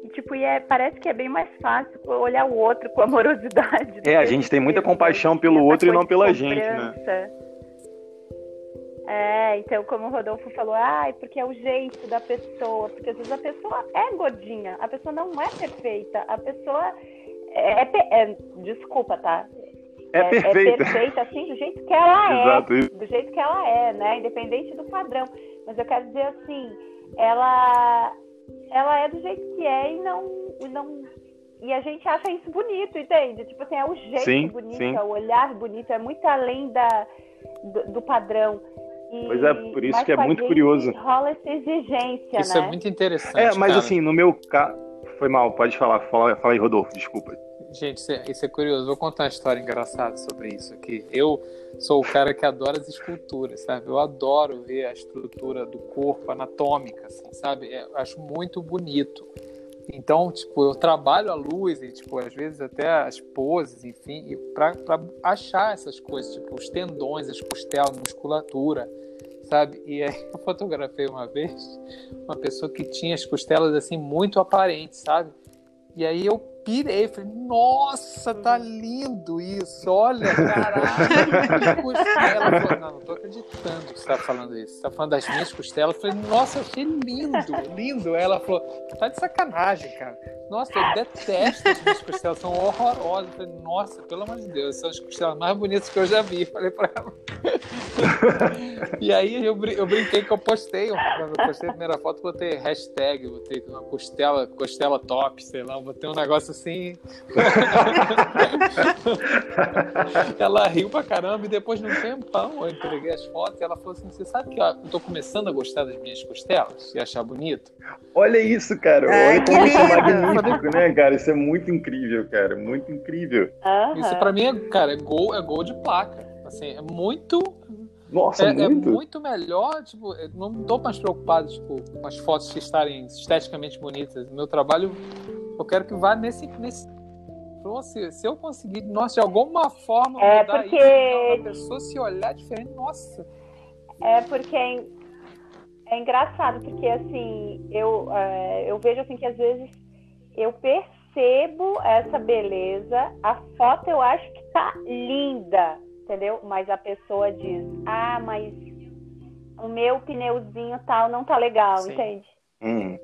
E, tipo, e é, parece que é bem mais fácil olhar o outro com amorosidade. É, a gente tem muita compaixão pelo outro e não pela gente, né? É, então, como o Rodolfo falou, ai, porque é o jeito da pessoa, porque às vezes a pessoa é gordinha, a pessoa não é perfeita, a pessoa é, é, é desculpa, tá? É, é, perfeita. É perfeita, assim, do jeito que ela é. Exato. Do jeito que ela é, né? Independente do padrão. Mas eu quero dizer assim, ela, ela é do jeito que é e não, e não. E a gente acha isso bonito, entende? Tipo assim, é o jeito sim, bonito, sim. é o olhar bonito, é muito além da, do, do padrão. E, pois é, por isso que é muito curioso. Rola essa exigência, isso né? é muito interessante. É, mas cara. assim, no meu caso. Foi mal, pode falar. Fala, fala aí, Rodolfo, desculpa. Gente, isso é, isso é, curioso. Vou contar uma história engraçada sobre isso aqui. Eu sou o cara que adora as esculturas, sabe? Eu adoro ver a estrutura do corpo anatômica, assim, sabe? É, eu acho muito bonito. Então, tipo, eu trabalho a luz e, tipo, às vezes até as poses, enfim, para achar essas coisas, tipo, os tendões, as costelas, musculatura, sabe? E aí eu fotografei uma vez uma pessoa que tinha as costelas, assim, muito aparentes, sabe? E aí eu pirei, falei, nossa, tá lindo isso, olha, caralho, que costela. Ela falou, não, não tô acreditando que você tá falando isso. Você tá falando das minhas costelas. Eu falei, nossa, eu achei lindo, lindo. Ela falou, tá de sacanagem, cara. Nossa, eu detesto as minhas costelas, são horrorosas. Eu falei, nossa, pelo amor de Deus, são as costelas mais bonitas que eu já vi. Falei pra ela. e aí eu, eu brinquei que eu postei, quando eu postei a primeira foto, botei hashtag, botei uma costela, costela top, sei lá, botei um negócio assim. ela riu pra caramba e depois, num tempão, eu entreguei as fotos e ela falou assim: Você sabe que ó, eu tô começando a gostar das minhas costelas e achar bonito? Olha isso, cara. Olha como isso é magnífico, né, cara? Isso é muito incrível, cara. Muito incrível. Uhum. Isso pra mim, é, cara, é gol, é gol de placa. Assim, é muito nossa, é, muito. é muito melhor, tipo, não tô mais preocupado, tipo, com as fotos estarem esteticamente bonitas. Meu trabalho eu quero que vá nesse. nesse... Se, se eu conseguir, nossa, de alguma forma é mudar porque... isso, a pessoa se olhar diferente, nossa. É porque é, é engraçado, porque assim, eu, é, eu vejo assim que às vezes eu percebo essa beleza, a foto eu acho que tá linda, entendeu? Mas a pessoa diz, ah, mas o meu pneuzinho tal não tá legal, Sim. entende? Hum.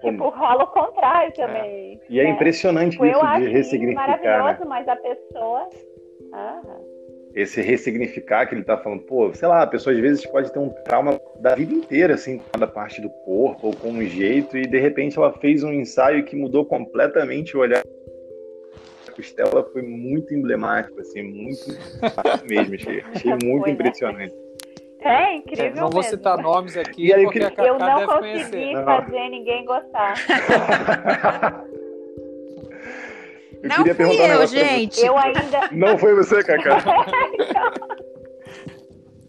Tipo, rola o contrário também. É. E é né? impressionante tipo, isso de ressignificar. maravilhoso, né? mas a pessoa. Ah. Esse ressignificar que ele tá falando, pô, sei lá, a pessoa às vezes pode ter um trauma da vida inteira, assim, cada parte do corpo ou com um jeito, e de repente ela fez um ensaio que mudou completamente o olhar. A costela foi muito emblemático, assim, muito mesmo, achei, achei muito foi, né? impressionante. Né? É incrível. É, não vou mesmo. citar nomes aqui, aí, porque a Cacá Eu não consegui conhecer. fazer ninguém gostar. eu não queria perguntar eu, um gente. Eu ainda. Não foi você, Cacá.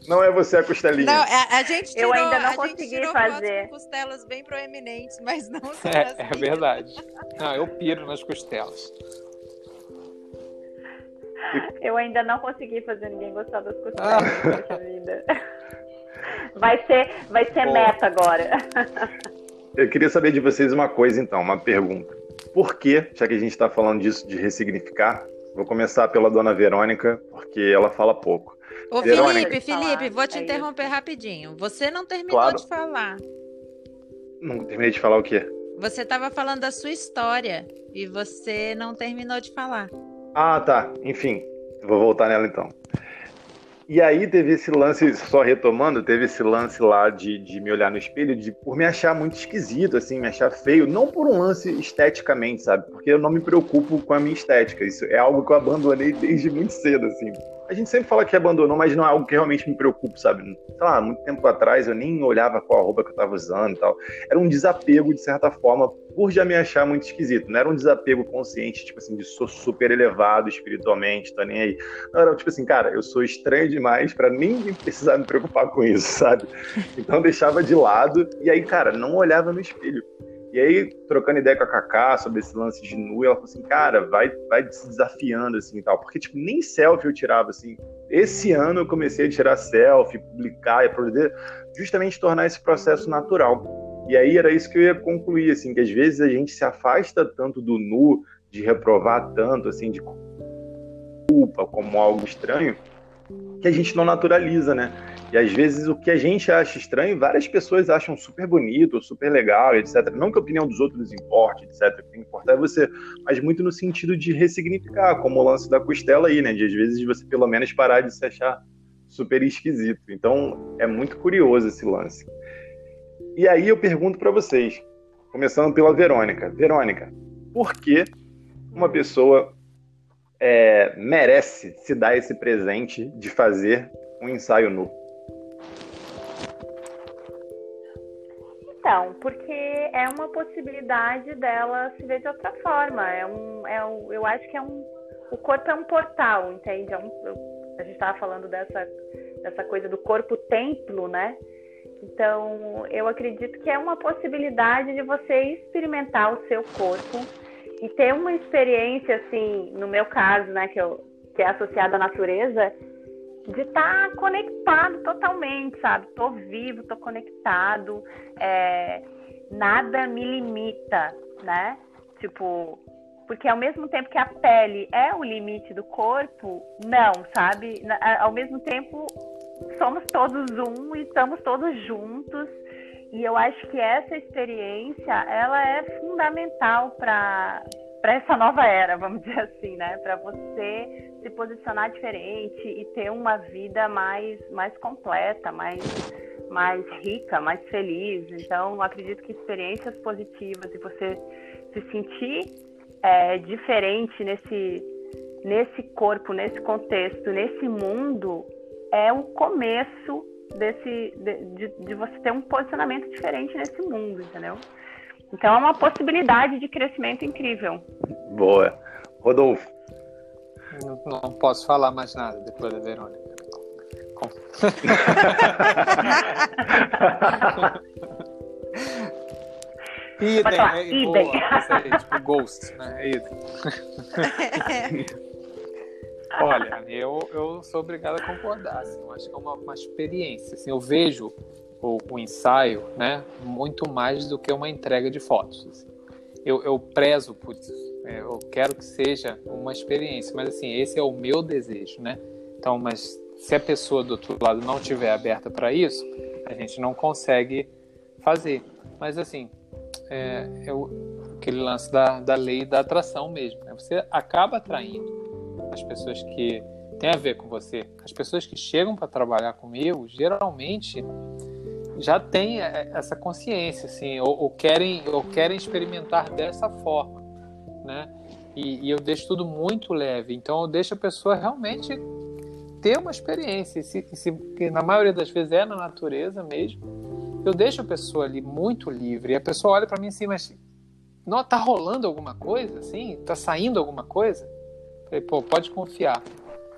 Não é você a costelinha. Não, a, a gente tirou, eu ainda não consegui fazer. Costelas bem proeminentes, mas não são é, é verdade. Não, eu piro nas costelas. Eu ainda não consegui fazer ninguém gostar das costelas ah. vida. Vai ser, vai ser meta agora. Eu queria saber de vocês uma coisa, então, uma pergunta. Por que, já que a gente está falando disso de ressignificar, vou começar pela dona Verônica, porque ela fala pouco. Ô, Verônica, Felipe, Felipe, vou te é interromper isso. rapidinho. Você não terminou claro. de falar. Não terminei de falar o quê? Você estava falando da sua história e você não terminou de falar. Ah, tá. Enfim, vou voltar nela então. E aí teve esse lance, só retomando, teve esse lance lá de, de me olhar no espelho, de por me achar muito esquisito, assim, me achar feio, não por um lance esteticamente, sabe? Porque eu não me preocupo com a minha estética. Isso é algo que eu abandonei desde muito cedo, assim. A gente sempre fala que abandonou, mas não é algo que realmente me preocupa, sabe? Sei lá, muito tempo atrás eu nem olhava qual a roupa que eu tava usando e tal. Era um desapego, de certa forma, por já me achar muito esquisito. Não era um desapego consciente, tipo assim, de sou super elevado espiritualmente, tô nem aí. Não, era tipo assim, cara, eu sou estranho demais para ninguém precisar me preocupar com isso, sabe? Então deixava de lado e aí, cara, não olhava no espelho. E aí, trocando ideia com a Kaká sobre esse lance de nu, ela falou assim, cara, vai, vai se desafiando, assim, e tal. Porque, tipo, nem selfie eu tirava, assim. Esse ano eu comecei a tirar selfie, publicar, e poder justamente tornar esse processo natural. E aí era isso que eu ia concluir, assim, que às vezes a gente se afasta tanto do nu, de reprovar tanto, assim, de culpa como algo estranho, que a gente não naturaliza, né? E às vezes o que a gente acha estranho, várias pessoas acham super bonito, super legal, etc. Não que a opinião dos outros importe, etc. O que importa é você, mas muito no sentido de ressignificar, como o lance da costela aí, né? De às vezes você pelo menos parar de se achar super esquisito. Então é muito curioso esse lance. E aí eu pergunto para vocês, começando pela Verônica. Verônica, por que uma pessoa é, merece se dar esse presente de fazer um ensaio nu? Então, porque é uma possibilidade dela se ver de outra forma. É um, é um, eu acho que é um, o corpo é um portal, entende? É um, eu, a gente estava falando dessa, dessa coisa do corpo templo, né? Então, eu acredito que é uma possibilidade de você experimentar o seu corpo e ter uma experiência, assim, no meu caso, né, que, eu, que é associada à natureza, de estar tá conectado totalmente, sabe? Tô vivo, tô conectado, é, nada me limita, né? Tipo, porque ao mesmo tempo que a pele é o limite do corpo, não, sabe? Ao mesmo tempo, somos todos um e estamos todos juntos. E eu acho que essa experiência, ela é fundamental para para essa nova era, vamos dizer assim, né? Para você se posicionar diferente e ter uma vida mais, mais completa, mais, mais rica, mais feliz. Então, acredito que experiências positivas e você se sentir é, diferente nesse, nesse corpo, nesse contexto, nesse mundo, é o começo desse de, de, você ter um posicionamento diferente nesse mundo, entendeu? Então é uma possibilidade de crescimento incrível. Boa. Rodolfo. Não, posso falar mais nada depois da Verônica. idem, né? idem. Boa, tipo Ghost, né? Idem. Olha, eu, eu sou obrigado a concordar. Assim, eu acho que é uma, uma experiência. Assim, eu vejo o, o ensaio, né, muito mais do que uma entrega de fotos. Assim. Eu, eu prezo por isso. É, eu quero que seja uma experiência, mas assim, esse é o meu desejo, né? Então, mas se a pessoa do outro lado não estiver aberta para isso, a gente não consegue fazer. Mas assim, é, aquele lance da, da lei da atração mesmo. Né? Você acaba atraindo as pessoas que têm a ver com você. As pessoas que chegam para trabalhar comigo, geralmente já têm é, essa consciência, assim, ou, ou, querem, ou querem experimentar dessa forma, né? E, e, eu deixo tudo muito leve. Então eu deixo a pessoa realmente ter uma experiência. Se, se, que na maioria das vezes é na natureza mesmo. Eu deixo a pessoa ali muito livre. E a pessoa olha para mim assim, mas não tá rolando alguma coisa, assim? Tá saindo alguma coisa? falei, pô, pode confiar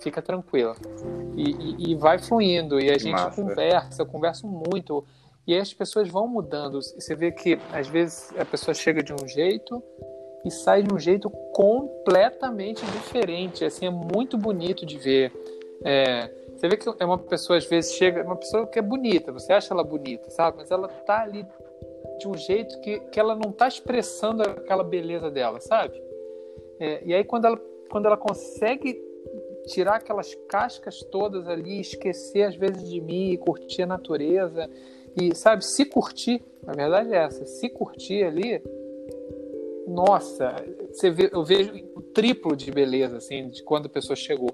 fica tranquila. E, e, e vai fluindo, e a gente Massa. conversa, eu converso muito. E aí as pessoas vão mudando. Você vê que às vezes a pessoa chega de um jeito e sai de um jeito completamente diferente. Assim, é muito bonito de ver. É, você vê que é uma pessoa, às vezes, chega, uma pessoa que é bonita, você acha ela bonita, sabe? Mas ela tá ali de um jeito que, que ela não tá expressando aquela beleza dela, sabe? É, e aí, quando ela, quando ela consegue tirar aquelas cascas todas ali, esquecer às vezes de mim, curtir a natureza e, sabe, se curtir, a verdade é essa, se curtir ali, nossa, você vê, eu vejo o triplo de beleza, assim, de quando a pessoa chegou,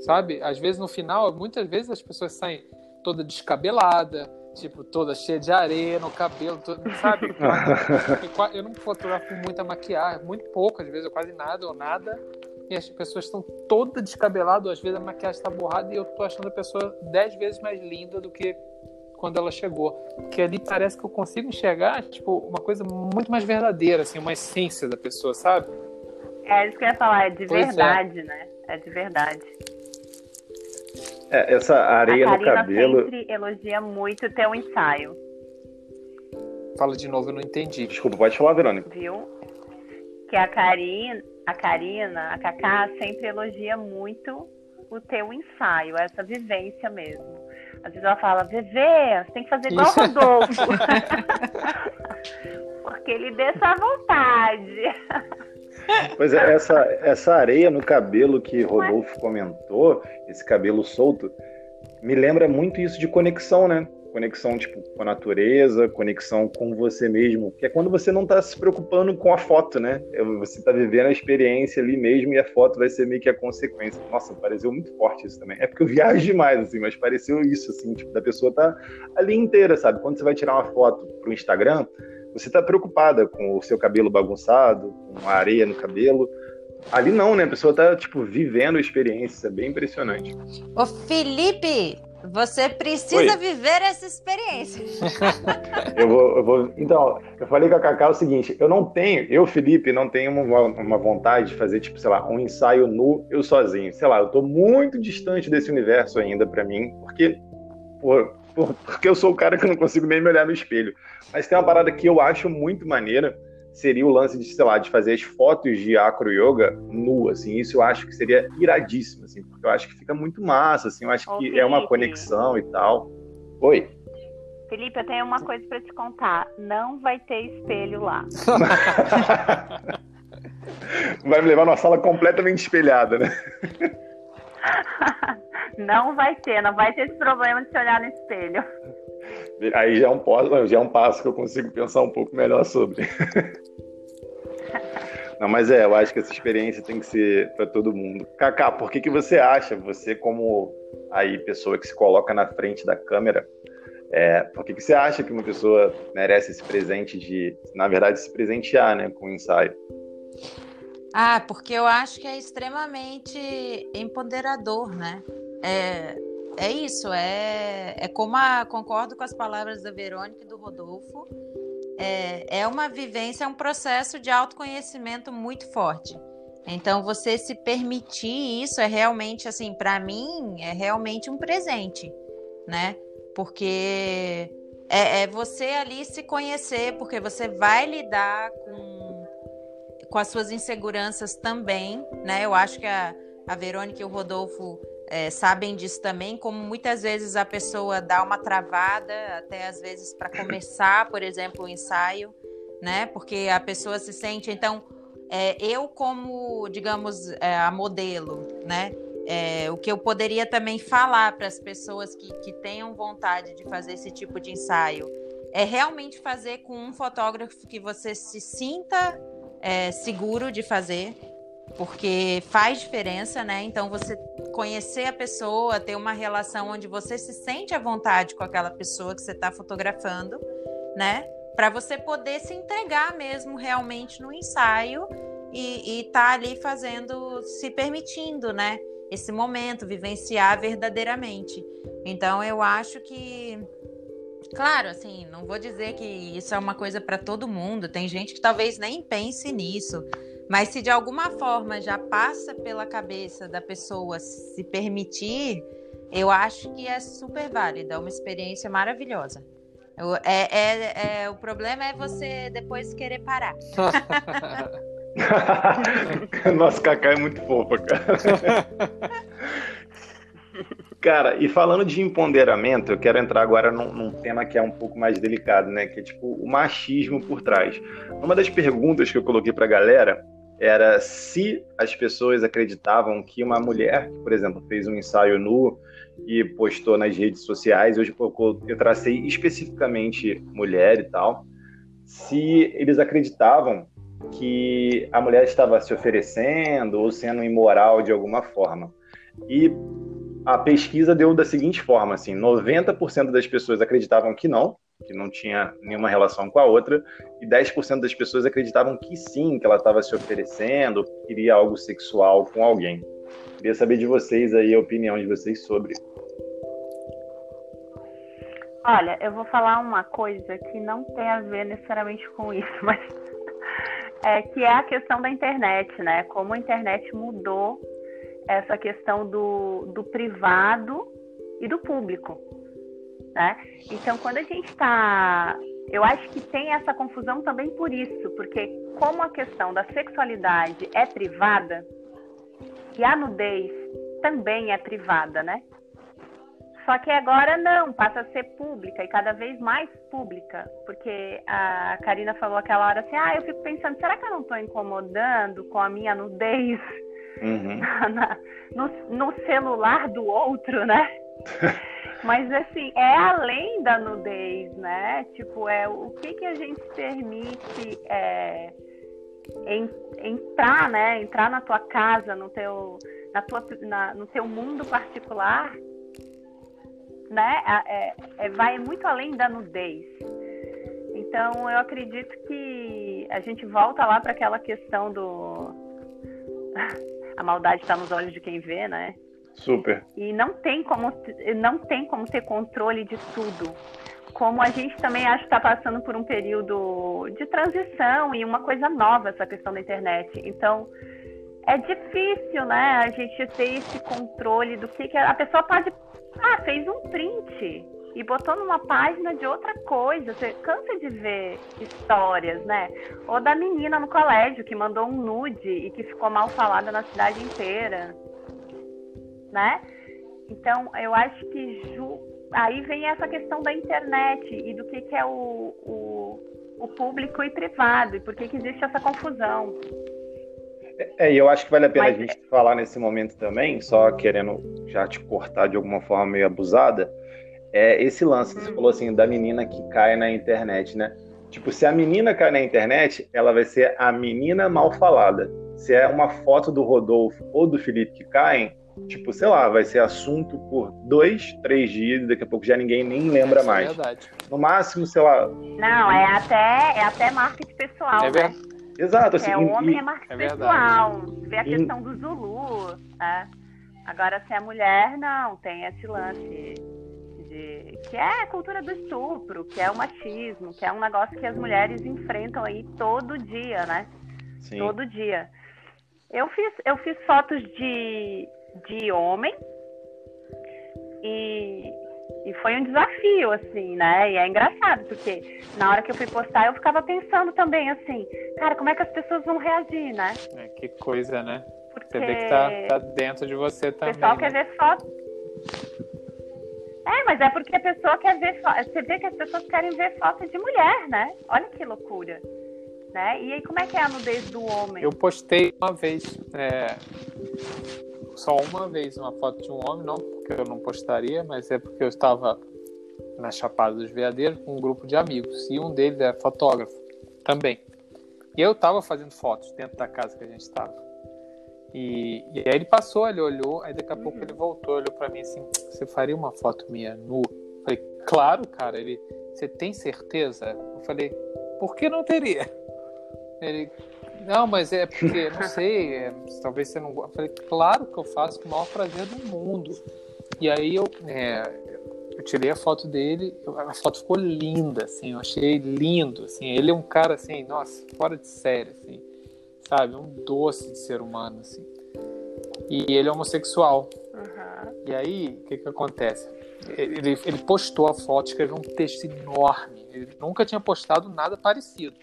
sabe? Às vezes no final, muitas vezes as pessoas saem toda descabelada, tipo, toda cheia de areia no cabelo, todo, sabe? eu não fotografo muita maquiagem, muito pouco, às vezes, quase nada ou nada e as pessoas estão todas descabeladas, às vezes a maquiagem está borrada e eu tô achando a pessoa dez vezes mais linda do que quando ela chegou. Porque ali parece que eu consigo enxergar, tipo, uma coisa muito mais verdadeira, assim, uma essência da pessoa, sabe? É isso que eu ia falar, é de pois é. verdade, é. né? É de verdade. É, essa areia no cabelo. sempre elogia muito o teu ensaio. Fala de novo, eu não entendi. Desculpa, pode falar, Verônica. Viu? Que a Karina, a Karina, a Cacá sempre elogia muito o teu ensaio, essa vivência mesmo. Às vezes ela fala, Vevê, você tem que fazer igual o Rodolfo. Porque ele deixa à vontade. Pois é, essa, essa areia no cabelo que Rodolfo comentou, esse cabelo solto, me lembra muito isso de conexão, né? Conexão tipo com a natureza, conexão com você mesmo, que é quando você não está se preocupando com a foto, né? É, você está vivendo a experiência ali mesmo e a foto vai ser meio que a consequência. Nossa, pareceu muito forte isso também. É porque eu viajo demais, assim, mas pareceu isso, assim, tipo, da pessoa tá ali inteira, sabe? Quando você vai tirar uma foto pro Instagram, você está preocupada com o seu cabelo bagunçado, com a areia no cabelo. Ali não, né? A pessoa está tipo vivendo a experiência, é bem impressionante. Ô Felipe, você precisa Oi. viver essa experiência. eu, vou, eu vou. Então, eu falei com a Cacá o seguinte: eu não tenho, eu, Felipe, não tenho uma, uma vontade de fazer, tipo, sei lá, um ensaio nu, eu sozinho. Sei lá, eu tô muito distante desse universo ainda para mim, porque por, porque eu sou o cara que não consigo nem me olhar no espelho. Mas tem uma parada que eu acho muito maneira, seria o lance de, sei lá, de fazer as fotos de acro yoga nu, assim, isso eu acho que seria iradíssimo, assim, porque eu acho que fica muito massa, assim, eu acho Ô, que Felipe. é uma conexão e tal. Oi. Felipe, eu tenho uma coisa para te contar, não vai ter espelho lá. vai me levar numa sala completamente espelhada, né? Não vai ter, não vai ter esse problema de se olhar no espelho. Aí já é um, já é um passo que eu consigo pensar um pouco melhor sobre. Não, mas é, eu acho que essa experiência tem que ser para todo mundo. Kaká, por que, que você acha, você como aí pessoa que se coloca na frente da câmera, é, por que, que você acha que uma pessoa merece esse presente de, na verdade, se presentear né, com o ensaio? Ah, porque eu acho que é extremamente empoderador, né? É, é isso, é, é como a, concordo com as palavras da Verônica e do Rodolfo. É, é uma vivência, é um processo de autoconhecimento muito forte. Então, você se permitir isso é realmente, assim, para mim, é realmente um presente, né? Porque é, é, você ali se conhecer, porque você vai lidar com com as suas inseguranças também, né? Eu acho que a, a Verônica e o Rodolfo é, sabem disso também, como muitas vezes a pessoa dá uma travada, até às vezes para começar, por exemplo, o ensaio, né? Porque a pessoa se sente, então, é, eu como, digamos, é, a modelo, né? É, o que eu poderia também falar para as pessoas que, que tenham vontade de fazer esse tipo de ensaio é realmente fazer com um fotógrafo que você se sinta é, seguro de fazer, porque faz diferença, né? Então você conhecer a pessoa, ter uma relação onde você se sente à vontade com aquela pessoa que você está fotografando, né? Para você poder se entregar mesmo realmente no ensaio e estar tá ali fazendo, se permitindo, né? Esse momento, vivenciar verdadeiramente. Então eu acho que Claro, assim, não vou dizer que isso é uma coisa para todo mundo. Tem gente que talvez nem pense nisso. Mas se de alguma forma já passa pela cabeça da pessoa se permitir, eu acho que é super válida, é uma experiência maravilhosa. Eu, é, é, é, o problema é você depois querer parar. Nossa, Cacá é muito fofa, cara. Cara, e falando de empoderamento, eu quero entrar agora num, num, tema que é um pouco mais delicado, né? Que é tipo o machismo por trás. Uma das perguntas que eu coloquei pra galera era se as pessoas acreditavam que uma mulher, que, por exemplo, fez um ensaio nu e postou nas redes sociais, hoje eu, eu tracei especificamente mulher e tal, se eles acreditavam que a mulher estava se oferecendo ou sendo imoral de alguma forma. E a pesquisa deu da seguinte forma, assim, 90% das pessoas acreditavam que não, que não tinha nenhuma relação com a outra, e 10% das pessoas acreditavam que sim, que ela estava se oferecendo, queria algo sexual com alguém. Queria saber de vocês aí a opinião de vocês sobre. Olha, eu vou falar uma coisa que não tem a ver necessariamente com isso, mas é que é a questão da internet, né? Como a internet mudou essa questão do, do privado e do público, né? Então, quando a gente está, eu acho que tem essa confusão também por isso, porque como a questão da sexualidade é privada e a nudez também é privada, né? Só que agora não, passa a ser pública e cada vez mais pública, porque a Karina falou aquela hora assim, ah, eu fico pensando, será que eu não estou incomodando com a minha nudez uhum. na, no, no celular do outro, né? Mas assim, é além da nudez, né? Tipo, é o que que a gente permite é, em, entrar, né? Entrar na tua casa, no teu, na tua, na, no teu mundo particular né, é, é, vai muito além da nudez. Então, eu acredito que a gente volta lá para aquela questão do. A maldade está nos olhos de quem vê, né? Super. E não tem como, não tem como ter controle de tudo. Como a gente também acho que está passando por um período de transição e uma coisa nova essa questão da internet. Então, é difícil, né, a gente ter esse controle do que, que a pessoa pode ah, fez um print e botou numa página de outra coisa. Você cansa de ver histórias, né? Ou da menina no colégio que mandou um nude e que ficou mal falada na cidade inteira, né? Então, eu acho que ju... aí vem essa questão da internet e do que, que é o, o, o público e privado e por que, que existe essa confusão. É, e eu acho que vale a pena Mas... a gente falar nesse momento também, só querendo já te cortar de alguma forma meio abusada, é esse lance, você falou assim, da menina que cai na internet, né? Tipo, se a menina cai na internet, ela vai ser a menina mal falada. Se é uma foto do Rodolfo ou do Felipe que caem, tipo, sei lá, vai ser assunto por dois, três dias, daqui a pouco já ninguém nem lembra é mais. É verdade. No máximo, sei lá. Não, é até, é até marketing pessoal, é né? Exato. Assim, é, o homem e, é marca é pessoal, vê a questão do Zulu, né? Agora, se é mulher, não, tem esse lance de, que é a cultura do estupro, que é o machismo, que é um negócio que as mulheres enfrentam aí todo dia, né? Sim. Todo dia. Eu fiz, eu fiz fotos de, de homem e e foi um desafio, assim, né? E é engraçado, porque na hora que eu fui postar, eu ficava pensando também, assim, cara, como é que as pessoas vão reagir, né? É, que coisa, né? Porque você vê que tá, tá dentro de você também. O pessoal né? quer ver foto. É, mas é porque a pessoa quer ver foto. Você vê que as pessoas querem ver foto de mulher, né? Olha que loucura. Né? E aí, como é que é a nudez do homem? Eu postei uma vez, é, só uma vez, uma foto de um homem, não porque eu não postaria, mas é porque eu estava na Chapada dos Veadeiros com um grupo de amigos e um deles é fotógrafo também. E eu estava fazendo fotos dentro da casa que a gente estava. E, e, aí ele passou, ele olhou, aí daqui a pouco ele voltou, olhou para mim assim: Você faria uma foto minha nua? Eu falei: Claro, cara. Ele: Você tem certeza? Eu falei: Por que não teria? Ele: não, mas é porque, não sei, é, talvez você não. Eu falei, claro que eu faço com o maior prazer do mundo. E aí eu, é, eu tirei a foto dele, a foto ficou linda, assim, eu achei lindo, assim. Ele é um cara, assim, nossa, fora de série, assim, sabe? Um doce de ser humano, assim. E ele é homossexual. Uhum. E aí, o que que acontece? Ele, ele postou a foto, escreveu um texto enorme. Ele nunca tinha postado nada parecido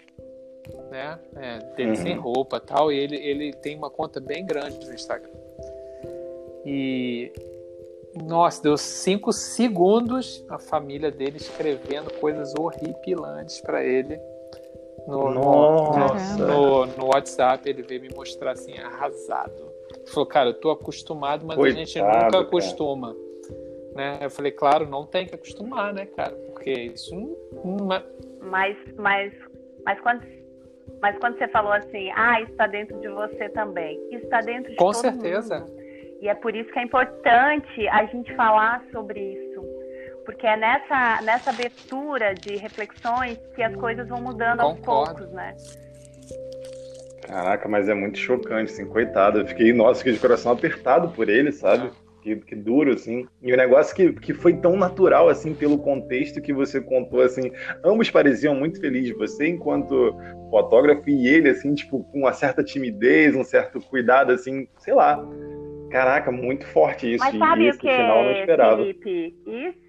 né? É, dele uhum. sem roupa tal. E ele, ele tem uma conta bem grande no Instagram. E nossa, deu cinco segundos a família dele escrevendo coisas horripilantes para ele no, no, no, no, WhatsApp. Ele veio me mostrar assim, arrasado. Ele falou, cara, eu tô acostumado, mas Coitado, a gente nunca cara. acostuma. Né? Eu falei, claro, não tem que acostumar, né, cara? Porque isso não. não é... Mas, mas, mas quando mas quando você falou assim, ah, está dentro de você também, está dentro de Com todo certeza. Mundo. E é por isso que é importante a gente falar sobre isso. Porque é nessa, nessa abertura de reflexões que as coisas vão mudando Concordo. aos poucos, né? Caraca, mas é muito chocante, assim, coitado. Eu fiquei, nossa, fiquei de coração apertado por ele, sabe? Que, que duro, assim. E o um negócio que, que foi tão natural, assim, pelo contexto que você contou, assim. Ambos pareciam muito felizes. Você, enquanto fotógrafo, e ele, assim, tipo, com uma certa timidez, um certo cuidado, assim, sei lá. Caraca, muito forte isso. Mas sabe e o que, final não esperava. Felipe? Isso,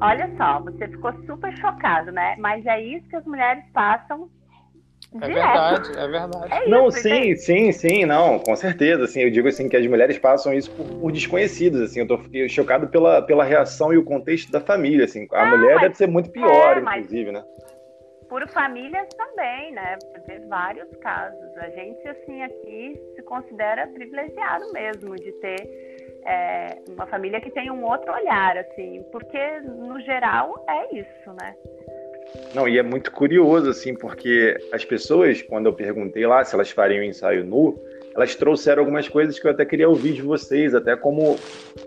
olha só, você ficou super chocado, né? Mas é isso que as mulheres passam é verdade, é verdade. É não, sim, sim, sim, não, com certeza. Assim, eu digo assim que as mulheres passam isso por, por desconhecidos. Assim, eu tô chocado pela, pela reação e o contexto da família. Assim, a não, mulher mas, deve ser muito pior, é, inclusive, né? Por famílias também, né? Tem vários casos. A gente assim aqui se considera privilegiado mesmo de ter é, uma família que tem um outro olhar, assim, porque no geral é isso, né? Não, e é muito curioso, assim, porque as pessoas, quando eu perguntei lá se elas fariam ensaio nu, elas trouxeram algumas coisas que eu até queria ouvir de vocês, até como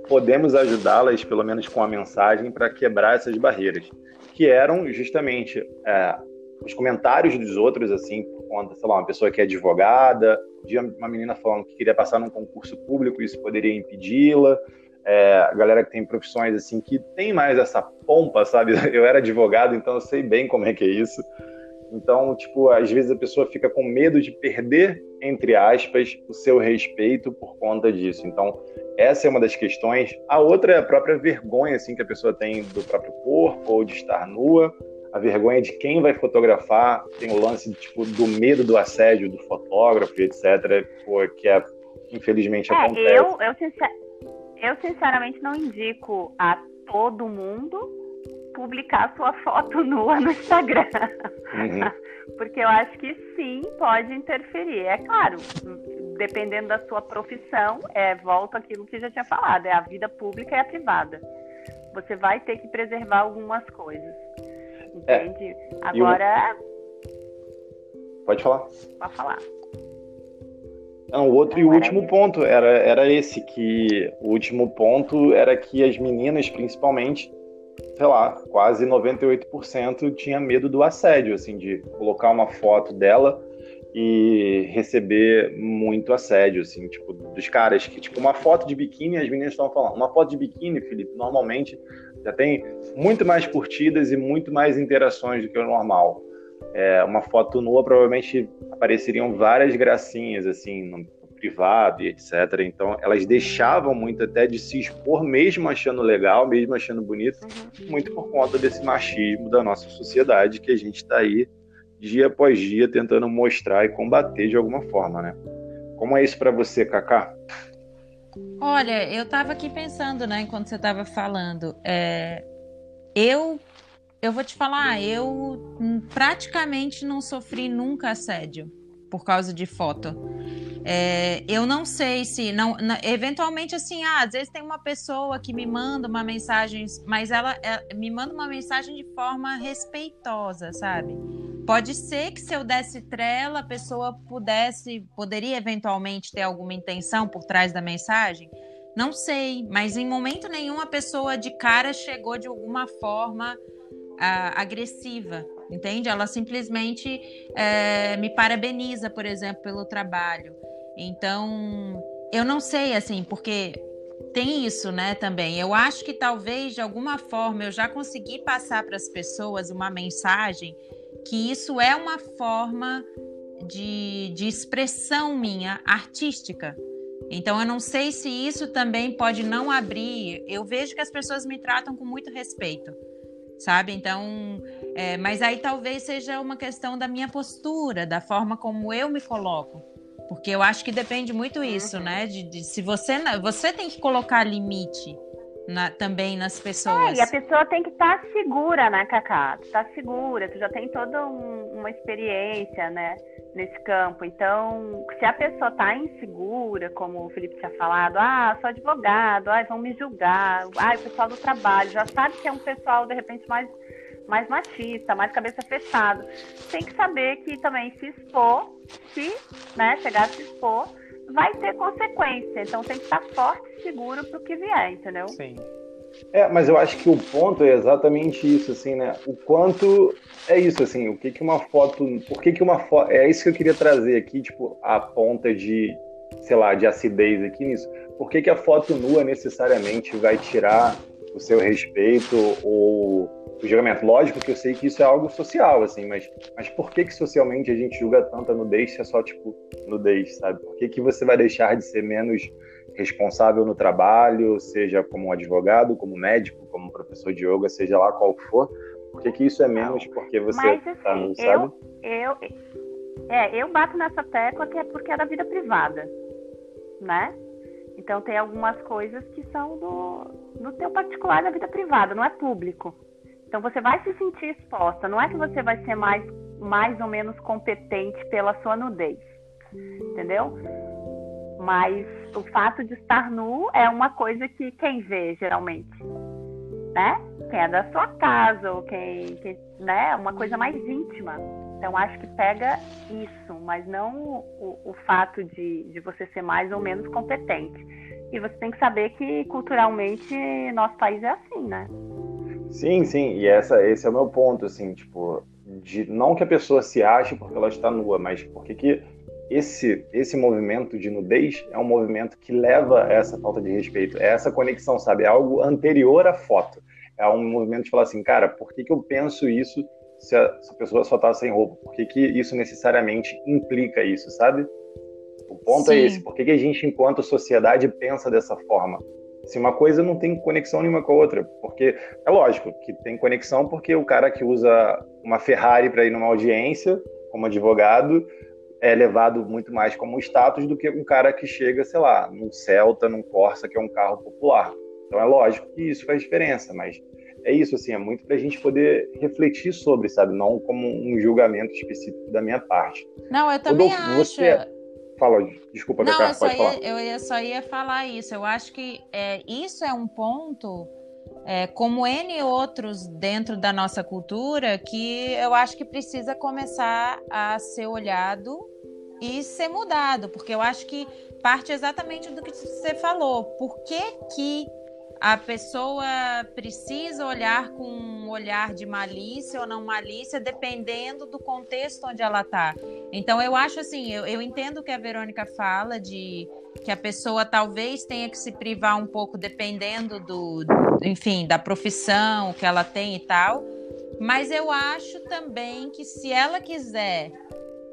podemos ajudá-las, pelo menos com a mensagem, para quebrar essas barreiras. Que eram justamente é, os comentários dos outros, assim, por conta, sei lá, uma pessoa que é advogada, uma menina falando que queria passar num concurso público, isso poderia impedi-la é, a galera que tem profissões assim que tem mais essa pompa, sabe? Eu era advogado, então eu sei bem como é que é isso. Então, tipo, às vezes a pessoa fica com medo de perder, entre aspas, o seu respeito por conta disso. Então, essa é uma das questões. A outra é a própria vergonha, assim, que a pessoa tem do próprio corpo ou de estar nua. A vergonha de quem vai fotografar. Tem o lance, tipo, do medo do assédio do fotógrafo, etc. Pô, que é, infelizmente é, acontece. Eu, eu, sincer eu, sinceramente, não indico a todo mundo publicar sua foto nua no Instagram. Uhum. Porque eu acho que sim, pode interferir. É claro, dependendo da sua profissão, é, volta aquilo que já tinha falado, é a vida pública e a privada. Você vai ter que preservar algumas coisas. É. Entende? É. Agora. Pode falar. Pode falar. Não, o outro e o último ponto era, era esse, que o último ponto era que as meninas, principalmente, sei lá, quase 98% tinha medo do assédio, assim, de colocar uma foto dela e receber muito assédio, assim, tipo, dos caras que, tipo, uma foto de biquíni, as meninas estão falando, uma foto de biquíni, Felipe, normalmente já tem muito mais curtidas e muito mais interações do que o normal é, uma foto nua, provavelmente apareceriam várias gracinhas, assim, no privado e etc. Então, elas deixavam muito até de se expor, mesmo achando legal, mesmo achando bonito, uhum. muito por conta desse machismo da nossa sociedade que a gente está aí dia após dia tentando mostrar e combater de alguma forma, né? Como é isso para você, Kaká? Olha, eu estava aqui pensando, né, enquanto você estava falando, é, eu eu vou te falar, eu praticamente não sofri nunca assédio por causa de foto. É, eu não sei se não, eventualmente assim, ah, às vezes tem uma pessoa que me manda uma mensagem, mas ela, ela me manda uma mensagem de forma respeitosa, sabe? Pode ser que se eu desse trela, a pessoa pudesse, poderia eventualmente ter alguma intenção por trás da mensagem. Não sei, mas em momento nenhum a pessoa de cara chegou de alguma forma agressiva, entende? Ela simplesmente é, me parabeniza, por exemplo, pelo trabalho. Então, eu não sei, assim, porque tem isso, né, também. Eu acho que talvez, de alguma forma, eu já consegui passar para as pessoas uma mensagem que isso é uma forma de, de expressão minha artística. Então, eu não sei se isso também pode não abrir. Eu vejo que as pessoas me tratam com muito respeito sabe? Então, é, mas aí talvez seja uma questão da minha postura, da forma como eu me coloco. Porque eu acho que depende muito isso, uhum. né? De, de, se você você tem que colocar limite na, também nas pessoas. É, e a pessoa tem que estar tá segura, né, Cacá? Tu tá segura, tu já tem toda um, uma experiência, né, nesse campo. Então, se a pessoa tá insegura, como o Felipe tinha falado, ah, sou advogado, ah, vão me julgar, ah, o pessoal do trabalho, já sabe que é um pessoal, de repente, mais mais machista, mais cabeça fechada. Tem que saber que também se expor, se né, chegar a se expor, vai ter consequência. Então tem que estar forte e seguro para o que vier, entendeu? Sim. É, mas eu acho que o ponto é exatamente isso, assim, né? O quanto é isso, assim, o que que uma foto, por que que uma foto, é isso que eu queria trazer aqui, tipo, a ponta de, sei lá, de acidez aqui nisso. Por que que a foto nua necessariamente vai tirar o seu respeito ou o julgamento? Lógico que eu sei que isso é algo social, assim, mas, mas por que que socialmente a gente julga tanta nudez se é só, tipo, nudez, sabe? Por que que você vai deixar de ser menos responsável no trabalho, seja como um advogado, como médico, como professor de yoga, seja lá qual for, por que, que isso é menos porque você Mas, assim, tá no, sabe? Eu, eu, é, eu bato nessa tecla que é porque é da vida privada, né? Então tem algumas coisas que são do, do teu particular da vida privada, não é público. Então você vai se sentir exposta, não é que você vai ser mais, mais ou menos competente pela sua nudez, entendeu? Mas o fato de estar nu é uma coisa que quem vê geralmente, né? Quem é da sua casa ou quem, quem né? Uma coisa mais íntima. Então acho que pega isso, mas não o, o fato de, de você ser mais ou menos competente. E você tem que saber que culturalmente nosso país é assim, né? Sim, sim, e essa, esse é o meu ponto, assim, tipo, de não que a pessoa se ache porque ela está nua, mas porque que esse, esse movimento de nudez é um movimento que leva a essa falta de respeito, é essa conexão, sabe? É algo anterior à foto. É um movimento de falar assim, cara, por que, que eu penso isso se a, se a pessoa só tá sem roupa? Por que, que isso necessariamente implica isso, sabe? O ponto é Sim. é esse. Por que, que a gente, enquanto sociedade, pensa dessa forma? Se uma coisa não tem conexão nenhuma com a outra. Porque é lógico que tem conexão porque o cara que usa uma Ferrari para ir numa audiência, como advogado, é levado muito mais como status do que um cara que chega, sei lá, num Celta, num Corsa, que é um carro popular. Então é lógico que isso faz diferença, mas é isso, assim, é muito para a gente poder refletir sobre, sabe? Não como um julgamento específico da minha parte. Não, eu também acho. Você... Fala, desculpa, Não, Cacá, pode ia, falar. Eu só ia falar isso. Eu acho que é, isso é um ponto é, como N outros dentro da nossa cultura, que eu acho que precisa começar a ser olhado e ser mudado, porque eu acho que parte exatamente do que você falou. Por que, que a pessoa precisa olhar com um olhar de malícia ou não malícia, dependendo do contexto onde ela está. Então, eu acho assim, eu, eu entendo o que a Verônica fala de que a pessoa talvez tenha que se privar um pouco dependendo do, enfim, da profissão que ela tem e tal. Mas eu acho também que se ela quiser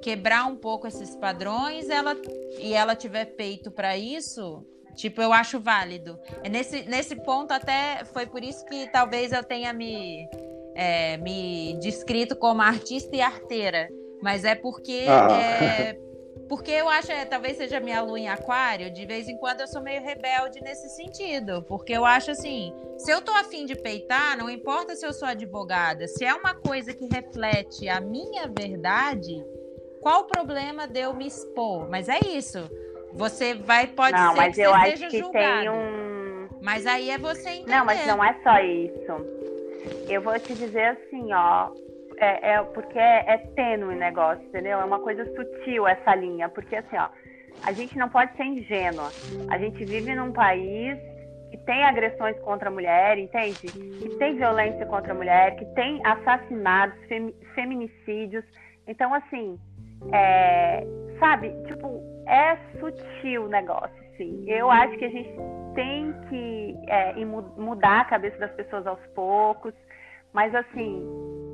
quebrar um pouco esses padrões, ela e ela tiver peito para isso, tipo, eu acho válido. É nesse, nesse ponto até foi por isso que talvez eu tenha me é, me descrito como artista e arteira, mas é porque ah. é, porque eu acho, é, talvez seja minha lua em aquário, de vez em quando eu sou meio rebelde nesse sentido. Porque eu acho assim, se eu tô afim de peitar, não importa se eu sou advogada, se é uma coisa que reflete a minha verdade, qual o problema de eu me expor? Mas é isso. Você vai, pode não, ser mas que eu você acho seja que julgado. Tem um... Mas aí é você entender. Não, mas não é só isso. Eu vou te dizer assim, ó. É, é porque é, é tênue o negócio, entendeu? É uma coisa sutil essa linha. Porque assim, ó, a gente não pode ser ingênua. A gente vive num país que tem agressões contra a mulher, entende? Que tem violência contra a mulher, que tem assassinatos, fem, feminicídios. Então, assim, é, sabe, tipo, é sutil o negócio, sim. Eu acho que a gente tem que é, mudar a cabeça das pessoas aos poucos, mas assim,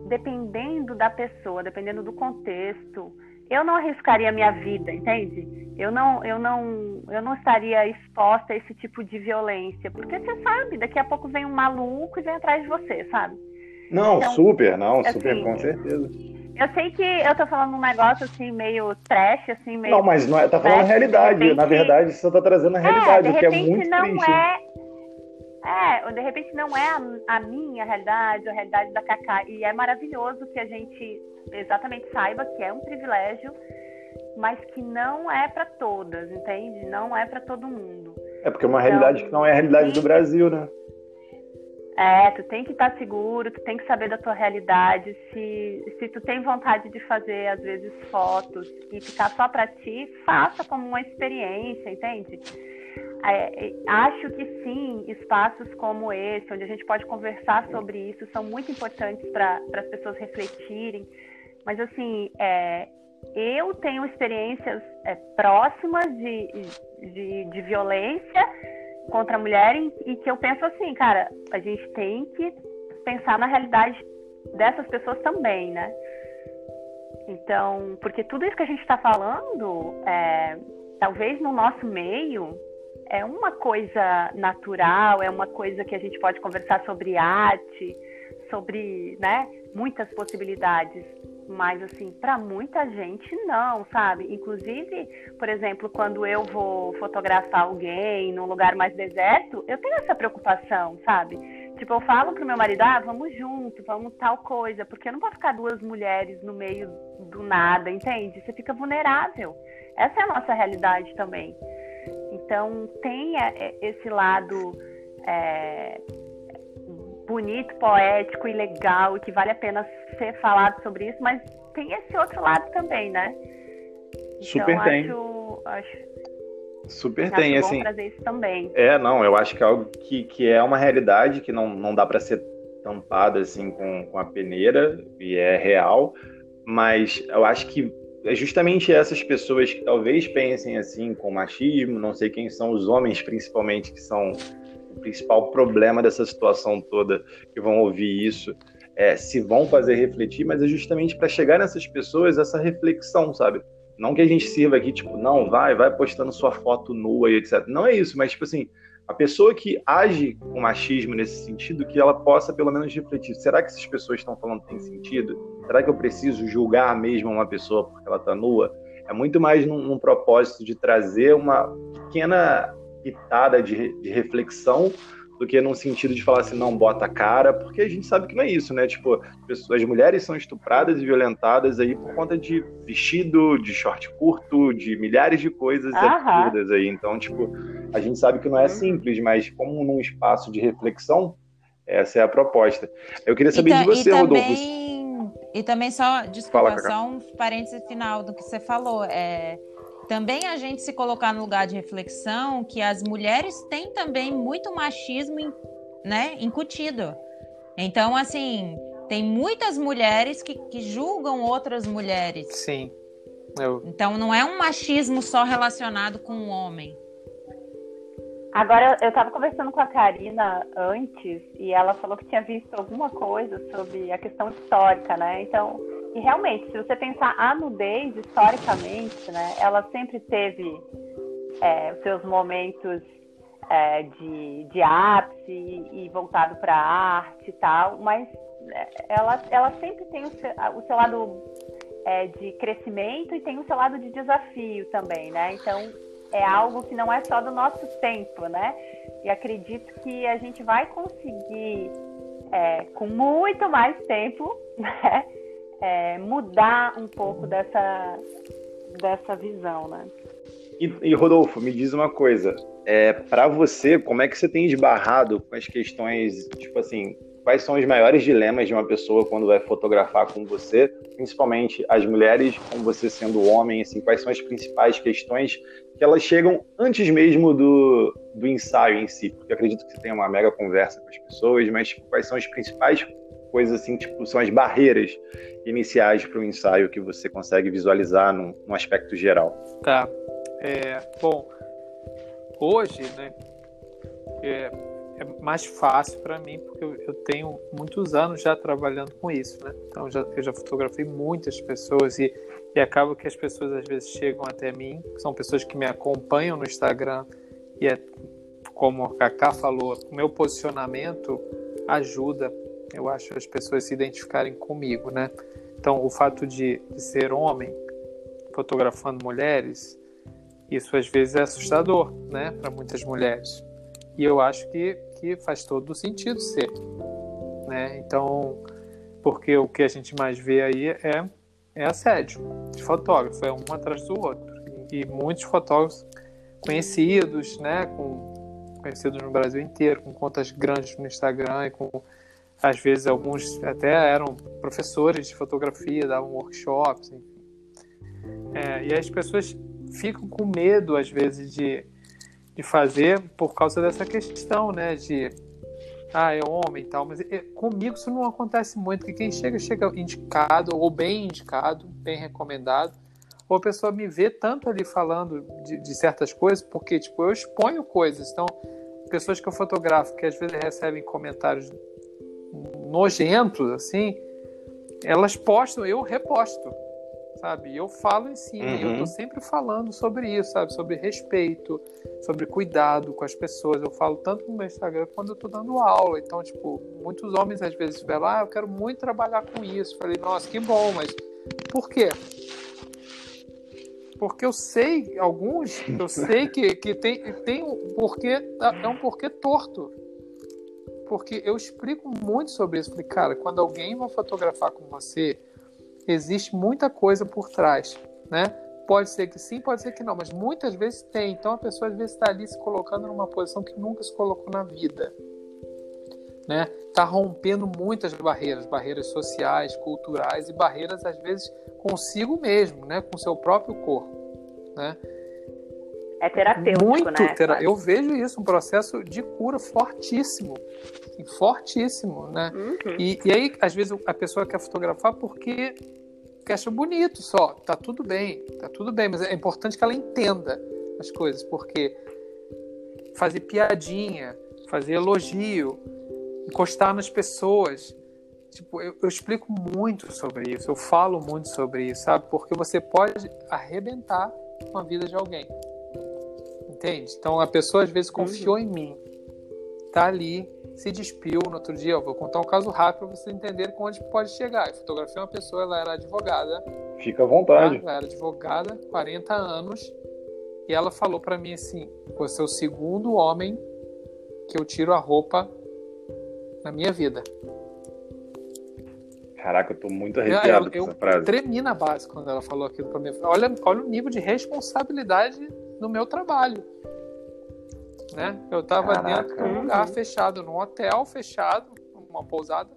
dependendo da pessoa, dependendo do contexto, eu não arriscaria minha vida, entende? Eu não, eu não, eu não estaria exposta a esse tipo de violência, porque você sabe, daqui a pouco vem um maluco e vem atrás de você, sabe? Não, então, super, não, super, assim, com certeza. Eu sei que eu tô falando um negócio assim, meio trash, assim, meio. Não, mas não é, tá falando a realidade. Repente... Na verdade, você tá trazendo a realidade, é, o que é muito não triste. É... É, de repente não é a, a, minha realidade, a realidade da Cacá. E é maravilhoso que a gente exatamente saiba que é um privilégio, mas que não é para todas, entende? Não é para todo mundo. É porque é uma então, realidade que não é a realidade do Brasil, né? É, tu tem que estar seguro, tu tem que saber da tua realidade. Se, se tu tem vontade de fazer, às vezes, fotos e ficar só para ti, faça como uma experiência, entende? é, acho que sim, espaços como esse, onde a gente pode conversar sobre isso, são muito importantes para as pessoas refletirem. Mas, assim, é, eu tenho experiências é, próximas de, de, de, violência contra a mulher e, que eu penso assim, cara, a gente tem que pensar na realidade dessas pessoas também, né? Então, porque tudo isso que a gente está falando, é, talvez no nosso meio, é uma coisa natural, é uma coisa que a gente pode conversar sobre arte, sobre, né, muitas possibilidades. Mas, assim, para muita gente, não, sabe? Inclusive, por exemplo, quando eu vou fotografar alguém num lugar mais deserto, eu tenho essa preocupação, sabe? Tipo, eu falo pro meu marido, ah, vamos junto, vamos tal coisa, porque eu não posso ficar duas mulheres no meio do nada, entende? Você fica vulnerável. Essa é a nossa realidade também. Então, tem esse lado é, bonito, poético e legal, que vale a pena ser falado sobre isso, mas tem esse outro lado também, né? Super então, tem. Acho, acho, Super tem, acho assim. trazer isso também. É, não, eu acho que é algo que, que é uma realidade que não, não dá para ser tampada assim com, com a peneira e é real, mas eu acho que é justamente essas pessoas que talvez pensem assim com machismo, não sei quem são os homens principalmente que são principal problema dessa situação toda, que vão ouvir isso, é, se vão fazer refletir, mas é justamente para chegar nessas pessoas essa reflexão, sabe? Não que a gente sirva aqui, tipo, não, vai, vai postando sua foto nua e etc. Não é isso, mas, tipo assim, a pessoa que age com machismo nesse sentido, que ela possa pelo menos refletir: será que essas pessoas estão falando tem sentido? Será que eu preciso julgar mesmo uma pessoa porque ela está nua? É muito mais num, num propósito de trazer uma pequena pitada de, de reflexão do que num sentido de falar assim, não, bota a cara, porque a gente sabe que não é isso, né? Tipo, as mulheres são estupradas e violentadas aí por conta de vestido, de short curto, de milhares de coisas absurdas aí. Então, tipo, a gente sabe que não é uhum. simples, mas como num espaço de reflexão, essa é a proposta. Eu queria saber de você, Rodolfo. E também só, desculpa, Fala, só um parênteses final do que você falou. É, também a gente se colocar no lugar de reflexão que as mulheres têm também muito machismo né, incutido. Então, assim, tem muitas mulheres que, que julgam outras mulheres. Sim. Eu... Então, não é um machismo só relacionado com o homem. Agora, eu estava conversando com a Karina antes e ela falou que tinha visto alguma coisa sobre a questão histórica, né? Então, e realmente, se você pensar a nudez historicamente, né, ela sempre teve é, os seus momentos é, de, de ápice e, voltado para a arte e tal, mas é, ela, ela sempre tem o seu, o seu lado é, de crescimento e tem o seu lado de desafio também, né? Então é algo que não é só do nosso tempo, né? E acredito que a gente vai conseguir, é, com muito mais tempo, né? É, mudar um pouco dessa, dessa visão, né? E, e Rodolfo, me diz uma coisa, é, para você, como é que você tem esbarrado com as questões, tipo assim, quais são os maiores dilemas de uma pessoa quando vai fotografar com você, principalmente as mulheres, com você sendo homem, assim, quais são as principais questões que elas chegam antes mesmo do, do ensaio em si? Porque acredito que você tem uma mega conversa com as pessoas, mas tipo, quais são as principais coisas assim, tipo, são as barreiras iniciais para o ensaio que você consegue visualizar num, num aspecto geral? Tá. É, bom, hoje, né, é, é mais fácil para mim porque eu, eu, tenho muitos anos já trabalhando com isso, né? Então já, eu já fotografei muitas pessoas e, e acaba que as pessoas às vezes chegam até mim, são pessoas que me acompanham no Instagram e é como a Kaká falou, o meu posicionamento ajuda eu acho, as pessoas se identificarem comigo, né? Então, o fato de, de ser homem fotografando mulheres, isso às vezes é assustador, né, para muitas mulheres. E eu acho que, que faz todo sentido ser, né? Então, porque o que a gente mais vê aí é, é assédio de fotógrafo, é um atrás do outro. E, muitos fotógrafos conhecidos, né, com, conhecidos no Brasil inteiro, com contas grandes no Instagram e com às vezes alguns até eram professores de fotografia, davam workshops, enfim. É, e as pessoas ficam com medo, às vezes, de, de fazer por causa dessa questão, né? De ah, é homem e tal, mas é, comigo isso não acontece muito, que quem chega, chega indicado, ou bem indicado, bem recomendado, ou a pessoa me vê tanto ali falando de, de certas coisas, porque, tipo, eu exponho coisas, então, pessoas que eu fotografo, que às vezes recebem comentários nojentos, assim, elas postam, eu reposto, sabe? Eu falo em cima, uhum. eu tô sempre falando sobre isso, sabe? Sobre respeito, sobre cuidado com as pessoas. Eu falo tanto no meu Instagram quando eu tô dando aula. Então, tipo, muitos homens às vezes falam, ah, eu quero muito trabalhar com isso. falei, nossa, que bom, mas por quê? Porque eu sei, alguns, eu sei que, que tem, tem um porquê, é um porquê torto. Porque eu explico muito sobre isso. Falei, cara, quando alguém vai fotografar com você, existe muita coisa por trás, né? Pode ser que sim, pode ser que não, mas muitas vezes tem. Então a pessoa às vezes está ali se colocando numa posição que nunca se colocou na vida, né? Está rompendo muitas barreiras, barreiras sociais, culturais e barreiras às vezes consigo mesmo, né? Com seu próprio corpo, né? É terapêutico, Muito né? Tera... Eu vejo isso, um processo de cura fortíssimo. Fortíssimo, né? Uhum. E, e aí, às vezes, a pessoa quer fotografar porque que acha bonito só. Tá tudo bem, tá tudo bem, mas é importante que ela entenda as coisas, porque fazer piadinha, fazer elogio, encostar nas pessoas. Tipo, eu, eu, explico muito sobre isso, eu falo muito sobre isso, sabe? Porque você pode arrebentar com a vida de alguém. Entende? Então a pessoa às vezes confiou uhum. em mim, tá ali, se despiu no outro dia. Eu vou contar um caso rápido para vocês entenderem onde pode chegar. Eu fotografei uma pessoa, ela era advogada. Fica à vontade. Ela era advogada, 40 anos, e ela falou para mim assim: você é o segundo homem que eu tiro a roupa na minha vida. Caraca, eu tô muito arrepiado eu, eu, com essa frase. Eu tremi na base quando ela falou aquilo pra mim. Olha, olha o nível de responsabilidade no meu trabalho. Né? Eu estava dentro de um lugar fechado, num hotel fechado, uma pousada.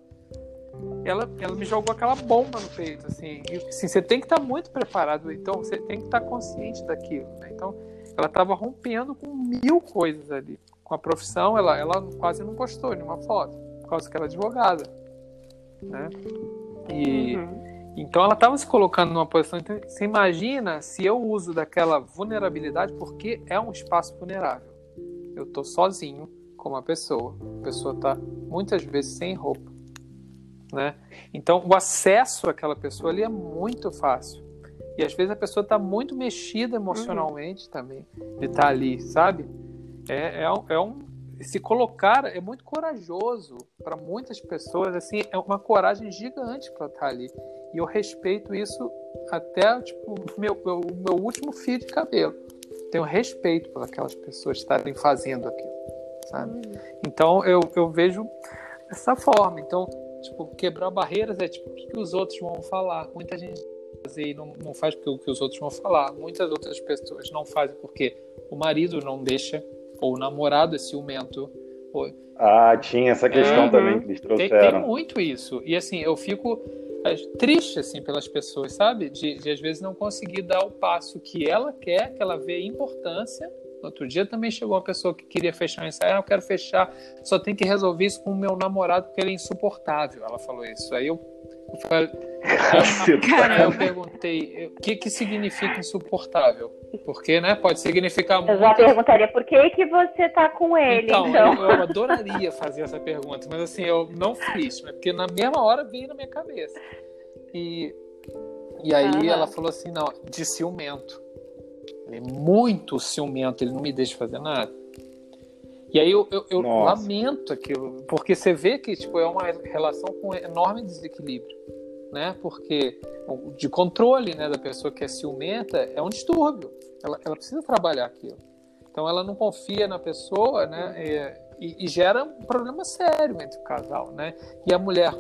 Ela, ela me jogou aquela bomba no peito, assim. E, assim você tem que estar tá muito preparado, então você tem que estar tá consciente daquilo. Né? Então, ela estava rompendo com mil coisas ali. Com a profissão, ela, ela quase não postou nenhuma foto, por causa que ela é advogada. Né? E. Uhum então ela estava se colocando numa posição. Então, você imagina se eu uso daquela vulnerabilidade, porque é um espaço vulnerável. Eu estou sozinho com uma pessoa. A pessoa está muitas vezes sem roupa. Né? Então o acesso àquela pessoa ali é muito fácil. E às vezes a pessoa está muito mexida emocionalmente uhum. também de estar tá ali, sabe? É, é, é um, se colocar é muito corajoso para muitas pessoas assim é uma coragem gigante para estar tá ali e eu respeito isso até tipo, meu, o meu último fio de cabelo. Tenho respeito por aquelas pessoas estarem fazendo aquilo, sabe? Uhum. Então eu, eu vejo dessa forma. Então, tipo, quebrar barreiras é tipo, o que, que os outros vão falar? Muita gente fazer não, não faz porque o que os outros vão falar. Muitas outras pessoas não fazem porque o marido não deixa, ou o namorado é ciumento. Ou... Ah, tinha essa questão é, também que eles trouxeram. Tem, tem muito isso. E assim, eu fico triste assim pelas pessoas, sabe? De, de, às vezes não conseguir dar o passo que ela quer, que ela vê importância. outro dia também chegou uma pessoa que queria fechar um ensaio, ah, eu quero fechar, só tem que resolver isso com o meu namorado porque ele é insuportável. Ela falou isso. Aí eu, eu falei, Aí eu perguntei, o que que significa insuportável? Porque, né, pode significar muito. Eu já perguntaria por que que você tá com ele, então. então. Eu, eu, adoraria fazer essa pergunta, mas assim, eu não fiz, né, porque na mesma hora veio na minha cabeça. E, e aí ela falou assim, não, de ciumento. Ele é muito ciumento, ele não me deixa fazer nada. E aí eu, eu, eu lamento aquilo, porque você vê que tipo, é uma relação com enorme desequilíbrio né? Porque de controle, né, da pessoa que é ciumenta é um distúrbio. Ela, ela precisa trabalhar aquilo. Então ela não confia na pessoa, né? E, e, gera um problema sério entre o casal, né? E a mulher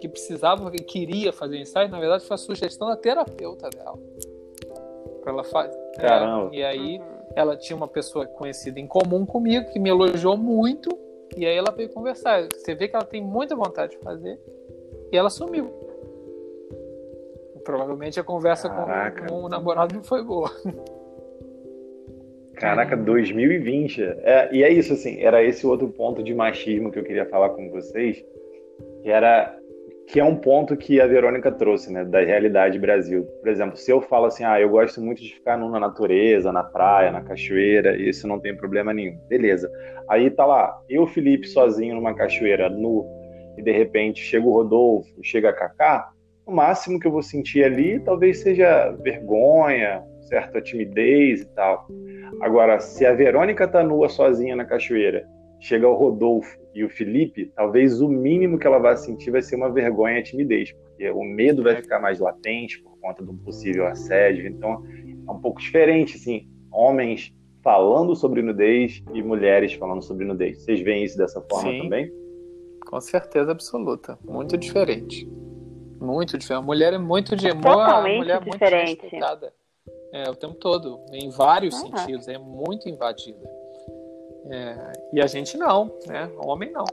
que precisava, que queria fazer ensaio, na verdade foi a sugestão da terapeuta dela para ela fazer. Caramba. É, e aí ela tinha uma pessoa conhecida em comum comigo que me elogiou muito e aí ela veio conversar. Você vê que ela tem muita vontade de fazer e ela sumiu. Provavelmente a conversa com, com, o namorado não foi boa. Caraca, 2020. É, e é isso, assim, era esse outro ponto de machismo que eu queria falar com vocês, que era que é um ponto que a Verônica trouxe, né, da realidade Brasil. Por exemplo, se eu falo assim, ah, eu gosto muito de ficar na natureza, na praia, na cachoeira, isso não tem problema nenhum. Beleza. Aí tá lá, eu, Felipe, sozinho numa cachoeira, nu, e de repente chega o Rodolfo, chega a Cacá, o máximo que eu vou sentir ali talvez seja vergonha, certa timidez e tal. Agora, se a Verônica tá nua sozinha na cachoeira, chega o Rodolfo e o Felipe, talvez o mínimo que ela vai sentir vai ser uma vergonha e timidez, porque o medo vai ficar mais latente por conta do possível assédio. Então, é um pouco diferente, assim, homens falando sobre nudez e mulheres falando sobre nudez. Vocês veem isso dessa forma Sim, também? Com certeza absoluta. Muito diferente. Muito diferente. A mulher é muito de Totalmente mulher é diferente. muito respeitada. É, o tempo todo, em vários Uhum. sentidos, é muito invadida. É, e a gente não, né? Homem não.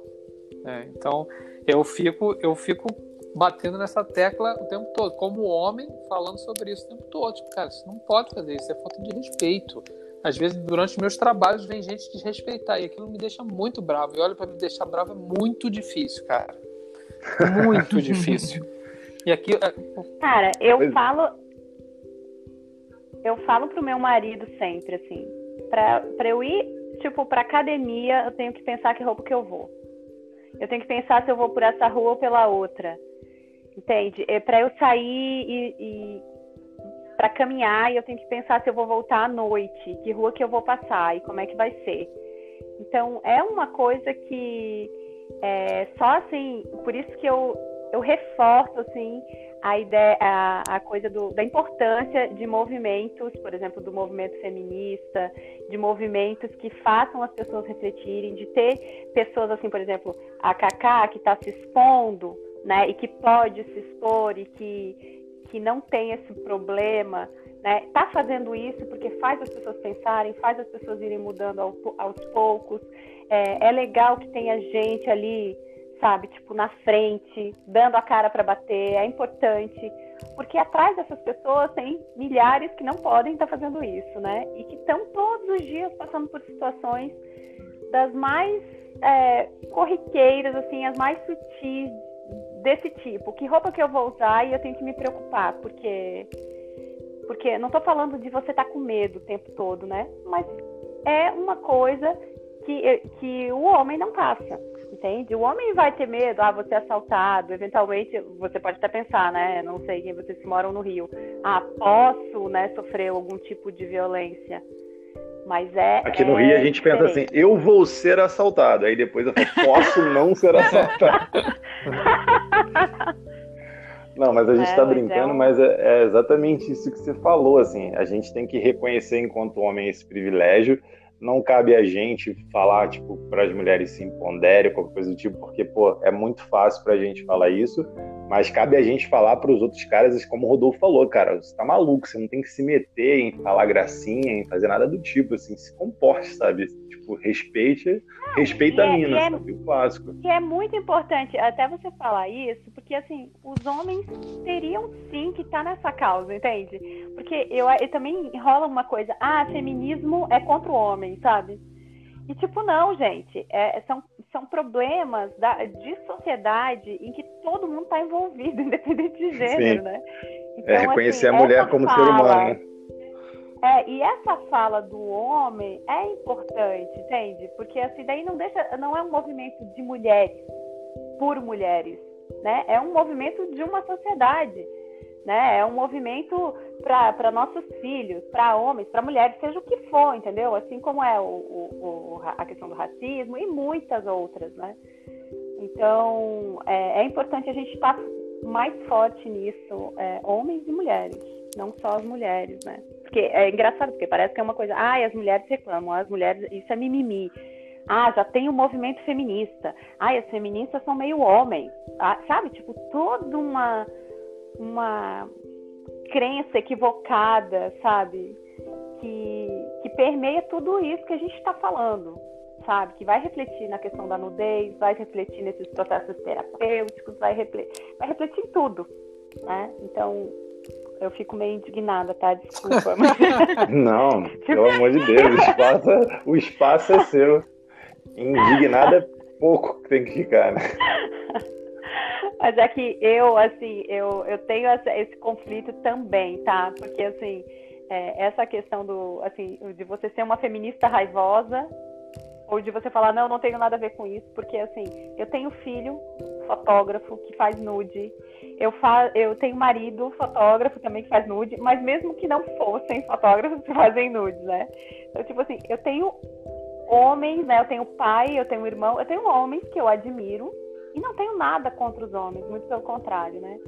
É, então eu fico, eu fico batendo nessa tecla o tempo todo, como homem falando sobre isso o tempo todo. Tipo, cara, você não pode fazer isso, é falta de respeito. Às vezes, durante os meus trabalhos, vem gente desrespeitar e aquilo me deixa muito bravo. E olha, para me deixar bravo é muito difícil, cara. Muito difícil. E aqui, é, Cara, eu Pois é. falo. Eu falo pro meu marido sempre, assim. Pra, pra eu ir, tipo, pra academia, eu tenho que pensar que roupa que eu vou. Eu tenho que pensar se eu vou por essa rua ou pela outra. Entende? É pra eu sair e. e para caminhar, eu tenho que pensar se eu vou voltar à noite, que rua que eu vou passar e como é que vai ser. Então, é uma coisa que é, só assim, por isso que eu, eu reforço assim a ideia, a, a coisa do, da importância de movimentos, por exemplo, do movimento feminista, de movimentos que façam as pessoas refletirem, de ter pessoas assim, por exemplo, a Cacá que está se expondo, né, e que pode se expor e que que não tem esse problema, né, tá fazendo isso porque faz as pessoas pensarem, faz as pessoas irem mudando ao, aos poucos. É, é legal que tenha gente ali sabe, tipo, na frente, dando a cara para bater, é importante, porque atrás dessas pessoas tem milhares que não podem estar fazendo isso, né? E que estão todos os dias passando por situações das mais é, corriqueiras, assim, as mais sutis desse tipo. Que roupa que eu vou usar e eu tenho que me preocupar, porque porque não estou falando de você estar com medo o tempo todo, né? Mas é uma coisa que, que o homem não passa entende? O homem vai ter medo, ah, você é assaltado, eventualmente, você pode até pensar, né? Não sei quem vocês moram no Rio. Ah, posso, né, sofrer algum tipo de violência. Mas é. Aqui no é Rio a gente pensa assim, diferente. eu vou ser assaltado. Aí depois eu falo, posso não ser assaltado. Não, mas a gente É, está mas é brincando, um- mas é, é exatamente isso que você falou, assim, a gente tem que reconhecer enquanto homem esse privilégio, não cabe a gente falar, tipo, para as mulheres se imponderem, qualquer coisa do tipo, porque, pô, é muito fácil pra gente falar isso, mas cabe a gente falar para os outros caras, como o Rodolfo falou, cara, você tá maluco, você não tem que se meter em falar gracinha, em fazer nada do tipo, assim, se comporte, sabe? Tipo, respeite, respeita e a é- mina, é- sabe? O clássico. E é muito importante até você falar isso, porque assim, os homens teriam sim que estar nessa causa, entende? Porque eu, eu também rola uma coisa, ah, feminismo é contra o homem, sabe? E tipo, não, gente, é- são, são problemas da, de sociedade em que todo mundo está envolvido, independente de gênero, Sim. né? É Então, reconhecer assim, a mulher como ser fala- humano, né? É, e essa fala do homem é importante, entende? Porque assim, daí não deixa, não é um movimento de mulheres por mulheres, né? É um movimento de uma sociedade, né? É um movimento para nossos filhos, para homens, para mulheres, seja o que for, entendeu? Assim como é o, o- o- a questão do racismo e muitas outras, né? Então, é, é importante a gente estar mais forte nisso, é, homens e mulheres, não só as mulheres, né? Porque é engraçado, porque parece que é uma coisa, ah, as mulheres reclamam, as mulheres, isso é mimimi. Ah, já tem o movimento feminista. Ah, as feministas são meio homens. Ah, sabe? Tipo, toda uma, uma crença equivocada, sabe? Que, que permeia tudo isso que a gente está falando, sabe? Que vai refletir na questão da nudez, vai refletir nesses processos terapêuticos, vai refletir, vai refletir em tudo, né? Então, eu fico meio indignada, tá? Desculpa. Mas... Não, pelo amor de Deus, o espaço, o espaço é seu. Indignada é pouco que tem que ficar, né? Mas é que eu, assim, eu, eu tenho essa, esse conflito também, tá? Porque, assim, é, essa questão do, assim, de você ser uma feminista raivosa ou de você falar, não, não tenho nada a ver com isso, porque, assim, eu tenho filho fotógrafo que faz nude, eu, fa eu tenho marido fotógrafo também que faz nude, mas mesmo que não fossem fotógrafos que fazem nudes, né? Então, tipo assim, eu tenho homens, né? Eu tenho pai, eu tenho irmão, eu tenho homens que eu admiro, e não tenho nada contra os homens, muito pelo contrário, né?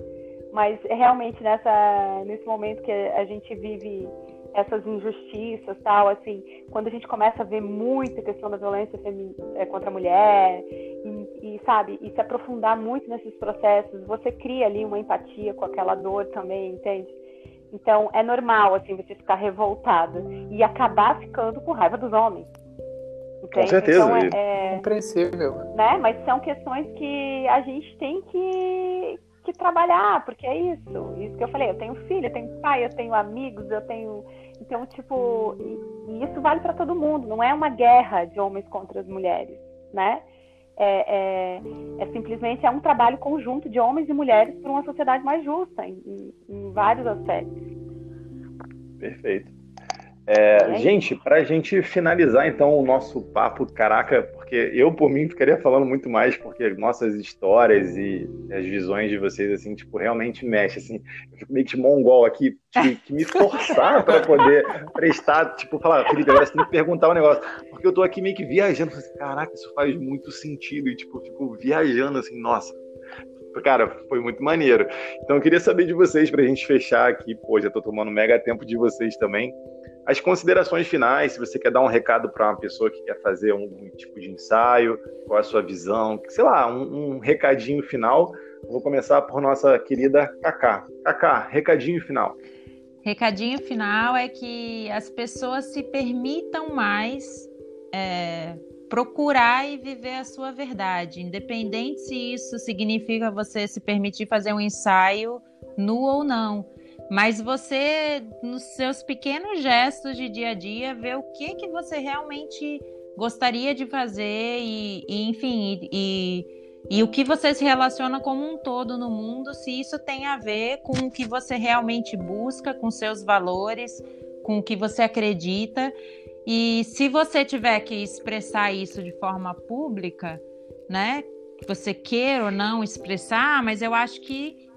Mas realmente nessa, nesse momento que a gente vive essas injustiças, tal, assim, quando a gente começa a ver muita questão da violência é, contra a mulher e, e, sabe, e se aprofundar muito nesses processos, você cria ali uma empatia com aquela dor também, entende? Então é normal assim você ficar revoltada e acabar ficando com raiva dos homens. Com certeza. Então, é, é, compreensível. Né? Mas são questões que a gente tem que, que trabalhar, porque é isso. Isso que eu falei, eu tenho filho, eu tenho pai, eu tenho amigos, eu tenho. Então, tipo, e, e isso vale para todo mundo, não é uma guerra de homens contra as mulheres, né? É, é, é, simplesmente é um trabalho conjunto de homens e mulheres por uma sociedade mais justa em, em vários aspectos. Perfeito. É, gente, para a gente finalizar então o nosso papo, caraca, porque eu por mim ficaria falando muito mais, porque nossas histórias e as visões de vocês assim, tipo, realmente mexe assim. Eu fico meio que mongol aqui, tive que me forçar para poder prestar, tipo, falar, Felipe, agora você tem que perguntar um negócio, porque eu tô aqui meio que viajando, assim, caraca, isso faz muito sentido e tipo, eu fico viajando assim, nossa, Cara, foi muito maneiro. Então eu queria saber de vocês pra gente fechar aqui. Pô, já tô tomando mega tempo de vocês também. As considerações finais, se você quer dar um recado para uma pessoa que quer fazer um tipo de ensaio, qual a sua visão, sei lá, um, um recadinho final. Vou começar por nossa querida Cacá. Cacá, recadinho final. Recadinho final é que as pessoas se permitam mais é, procurar e viver a sua verdade, independente se isso significa você se permitir fazer um ensaio nu ou não mas você nos seus pequenos gestos de dia a dia vê o que que você realmente gostaria de fazer e, e enfim e, e, o que você se relaciona como um todo no mundo se isso tem a ver com o que você realmente busca com seus valores com o que você acredita. E se você tiver que expressar isso de forma pública né você queira ou não expressar mas eu acho que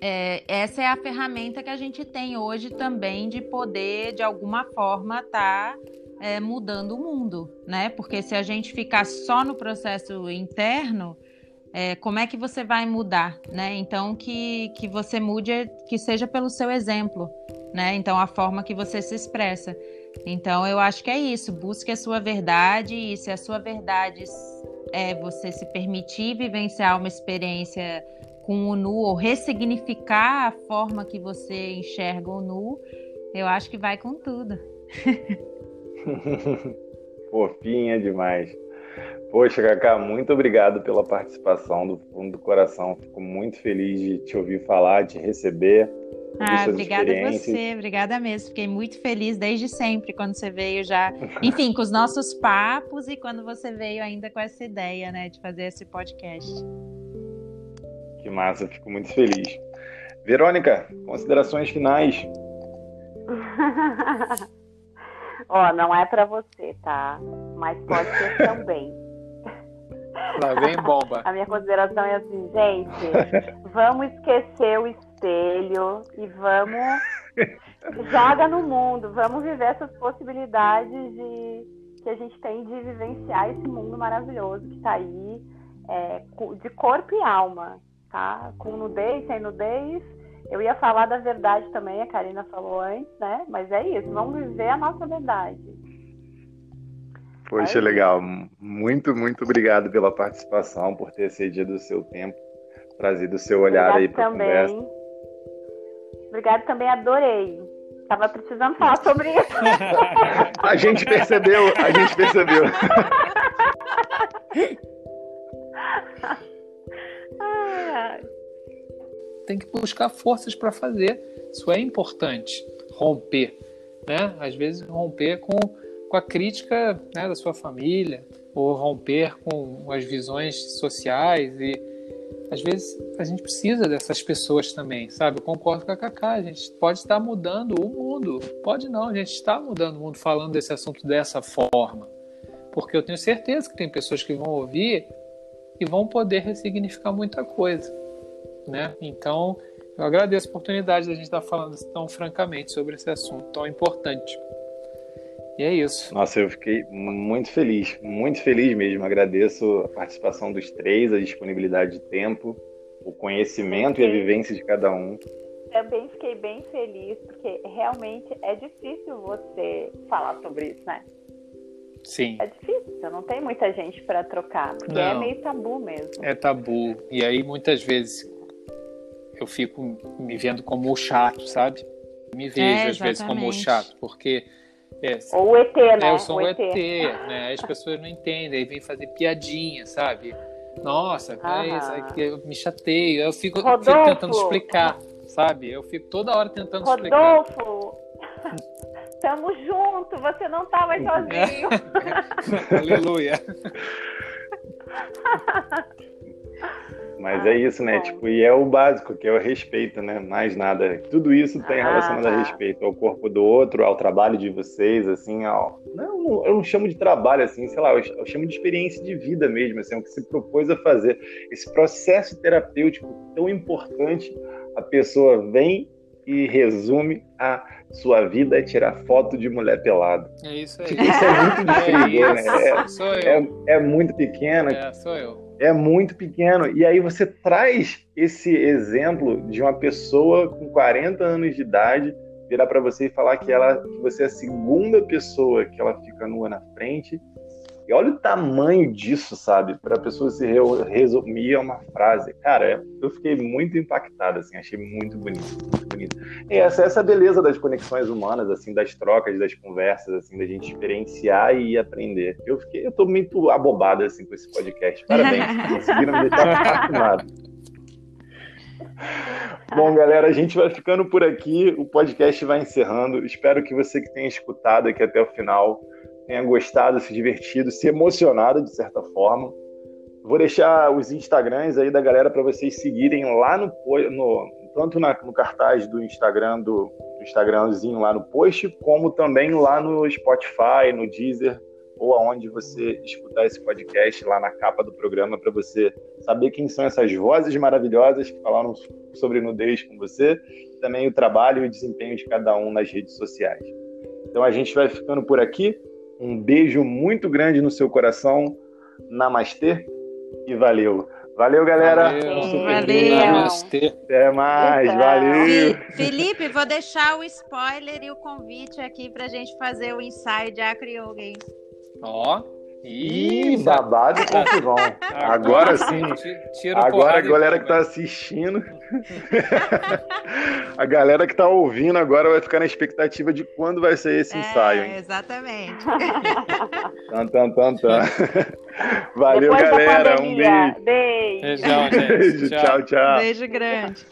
é, essa é a ferramenta que a gente tem hoje também de poder, de alguma forma, estar tá, é, mudando o mundo, né? Porque se a gente ficar só no processo interno, é, como é que você vai mudar, né? Então que, que você mude, que seja pelo seu exemplo, né? Então a forma que você se expressa. Então eu acho que é isso. Busque a sua verdade e se a sua verdade é você se permitir vivenciar uma experiência com o nu ou ressignificar a forma que você enxerga o nu, eu acho que vai com tudo. Fofinha demais. Poxa, Cacá, muito obrigado pela participação do fundo do coração. Fico muito feliz de te ouvir falar, de receber. Ah, obrigada a você, obrigada mesmo. Fiquei muito feliz desde sempre quando você veio já, enfim, com os nossos papos e quando você veio ainda com essa ideia, né, de fazer esse podcast. Que massa, fico muito feliz. Verônica, considerações finais. Ó, não é para você, tá? Mas pode ser também. Lá vem bomba. A minha consideração é assim, gente, vamos esquecer o espelho e vamos joga no mundo, vamos viver essas possibilidades de que a gente tem de vivenciar esse mundo maravilhoso que está aí, é, de corpo e alma tá? Com nudez, sem nudez. Eu ia falar da verdade também, a Karina falou antes, né? Mas é isso, vamos viver a nossa verdade. Poxa, é legal. Muito, muito obrigado pela participação, por ter cedido o seu tempo, trazido o seu olhar Obrigado aí para a conversa. Obrigado também, adorei. Tava precisando falar sobre isso. a gente percebeu, a gente percebeu. tem que buscar forças para fazer. Isso é importante, romper, né? Às vezes romper com, com a crítica né, da sua família, ou romper com as visões sociais e às vezes a gente precisa dessas pessoas também, sabe? Eu concordo com a Cacá, a gente pode estar mudando o mundo, pode não, a gente está mudando o mundo falando desse assunto dessa forma, porque eu tenho certeza que tem pessoas que vão ouvir e vão poder ressignificar muita coisa, né? Então, eu agradeço a oportunidade da gente estar falando tão francamente sobre esse assunto tão importante. E é isso. Nossa, eu fiquei muito feliz, muito feliz mesmo. Agradeço a participação dos três, a disponibilidade de tempo, o conhecimento e a vivência de cada um. Também fiquei bem feliz, porque realmente é difícil você falar sobre isso, né? Sim. É difícil, não tem muita gente para trocar, porque é não, é meio tabu mesmo. É tabu. E aí muitas vezes eu fico me vendo como o chato, sabe? Me vejo é, às vezes como o chato, porque é, Ou o ET, né? É, eu sou o ET, ET né? As pessoas não entendem, aí vem fazer piadinha, sabe? Nossa, ah. eu me chateio, eu fico, fico, tentando explicar, sabe? Eu fico toda hora tentando Rodolfo. explicar. Rodolfo, tamo junto, você não tá mais sozinho. Aleluia. Mas é isso, né? Tipo, e é o básico, que é o respeito, né? Mais nada. Tudo isso tem ah, relacionado tá. a respeito ao corpo do outro, ao trabalho de vocês, assim, ao... Não, eu não chamo de trabalho, assim, sei lá, eu chamo de experiência de vida mesmo, assim, é o que se propôs a fazer. Esse processo terapêutico tão importante, a pessoa vem e resume a sua vida é tirar foto de mulher pelada. É isso aí. Tipo, isso é muito difícil, é né? É, sou eu. É, é muito pequeno. É, sou eu é muito pequeno. E aí você traz esse exemplo de uma pessoa com 40 anos de idade virar para você e falar que ela que você é a segunda pessoa que ela fica nua na frente e olha o tamanho disso, sabe? Para a pessoa se resumir a uma frase. Cara, eu fiquei muito impactado, assim, achei muito bonito, muito bonito. E essa, essa é a beleza das conexões humanas, assim, das trocas, das conversas, assim, da gente experienciar e aprender. Eu fiquei, eu tô muito abobado, assim, com esse podcast. Parabéns, conseguiram me deixar fascinado. Bom, galera, a gente vai ficando por aqui. O podcast vai encerrando. Espero que você que tenha escutado aqui até o final tenha gostado, se divertido, se emocionado de certa forma. Vou deixar os Instagrams aí da galera para vocês seguirem lá no, no tanto na, no cartaz do Instagram do, do Instagramzinho lá no post, como também lá no Spotify, no Deezer ou aonde você escutar esse podcast lá na capa do programa para você saber quem são essas vozes maravilhosas que falaram sobre nudez com você, também o trabalho e o desempenho de cada um nas redes sociais. Então a gente vai ficando por aqui. Um beijo muito grande no seu coração. Namastê e valeu. Valeu, galera. Valeu. valeu. Até mais. Então. Valeu. Felipe, vou deixar o spoiler e o convite aqui para a gente fazer o ensaio de Acre Yoga. Ó. Ih, babado e confusão. Agora, sim. agora a galera que tá assistindo. a galera que tá ouvindo agora vai ficar na expectativa de quando vai ser esse é, ensaio. Hein? Exatamente. tan, tan, tan, tan. Valeu, Depois galera. Um beijo. Beijo. Beijão, gente. Beijo, tchau, tchau. Beijo grande.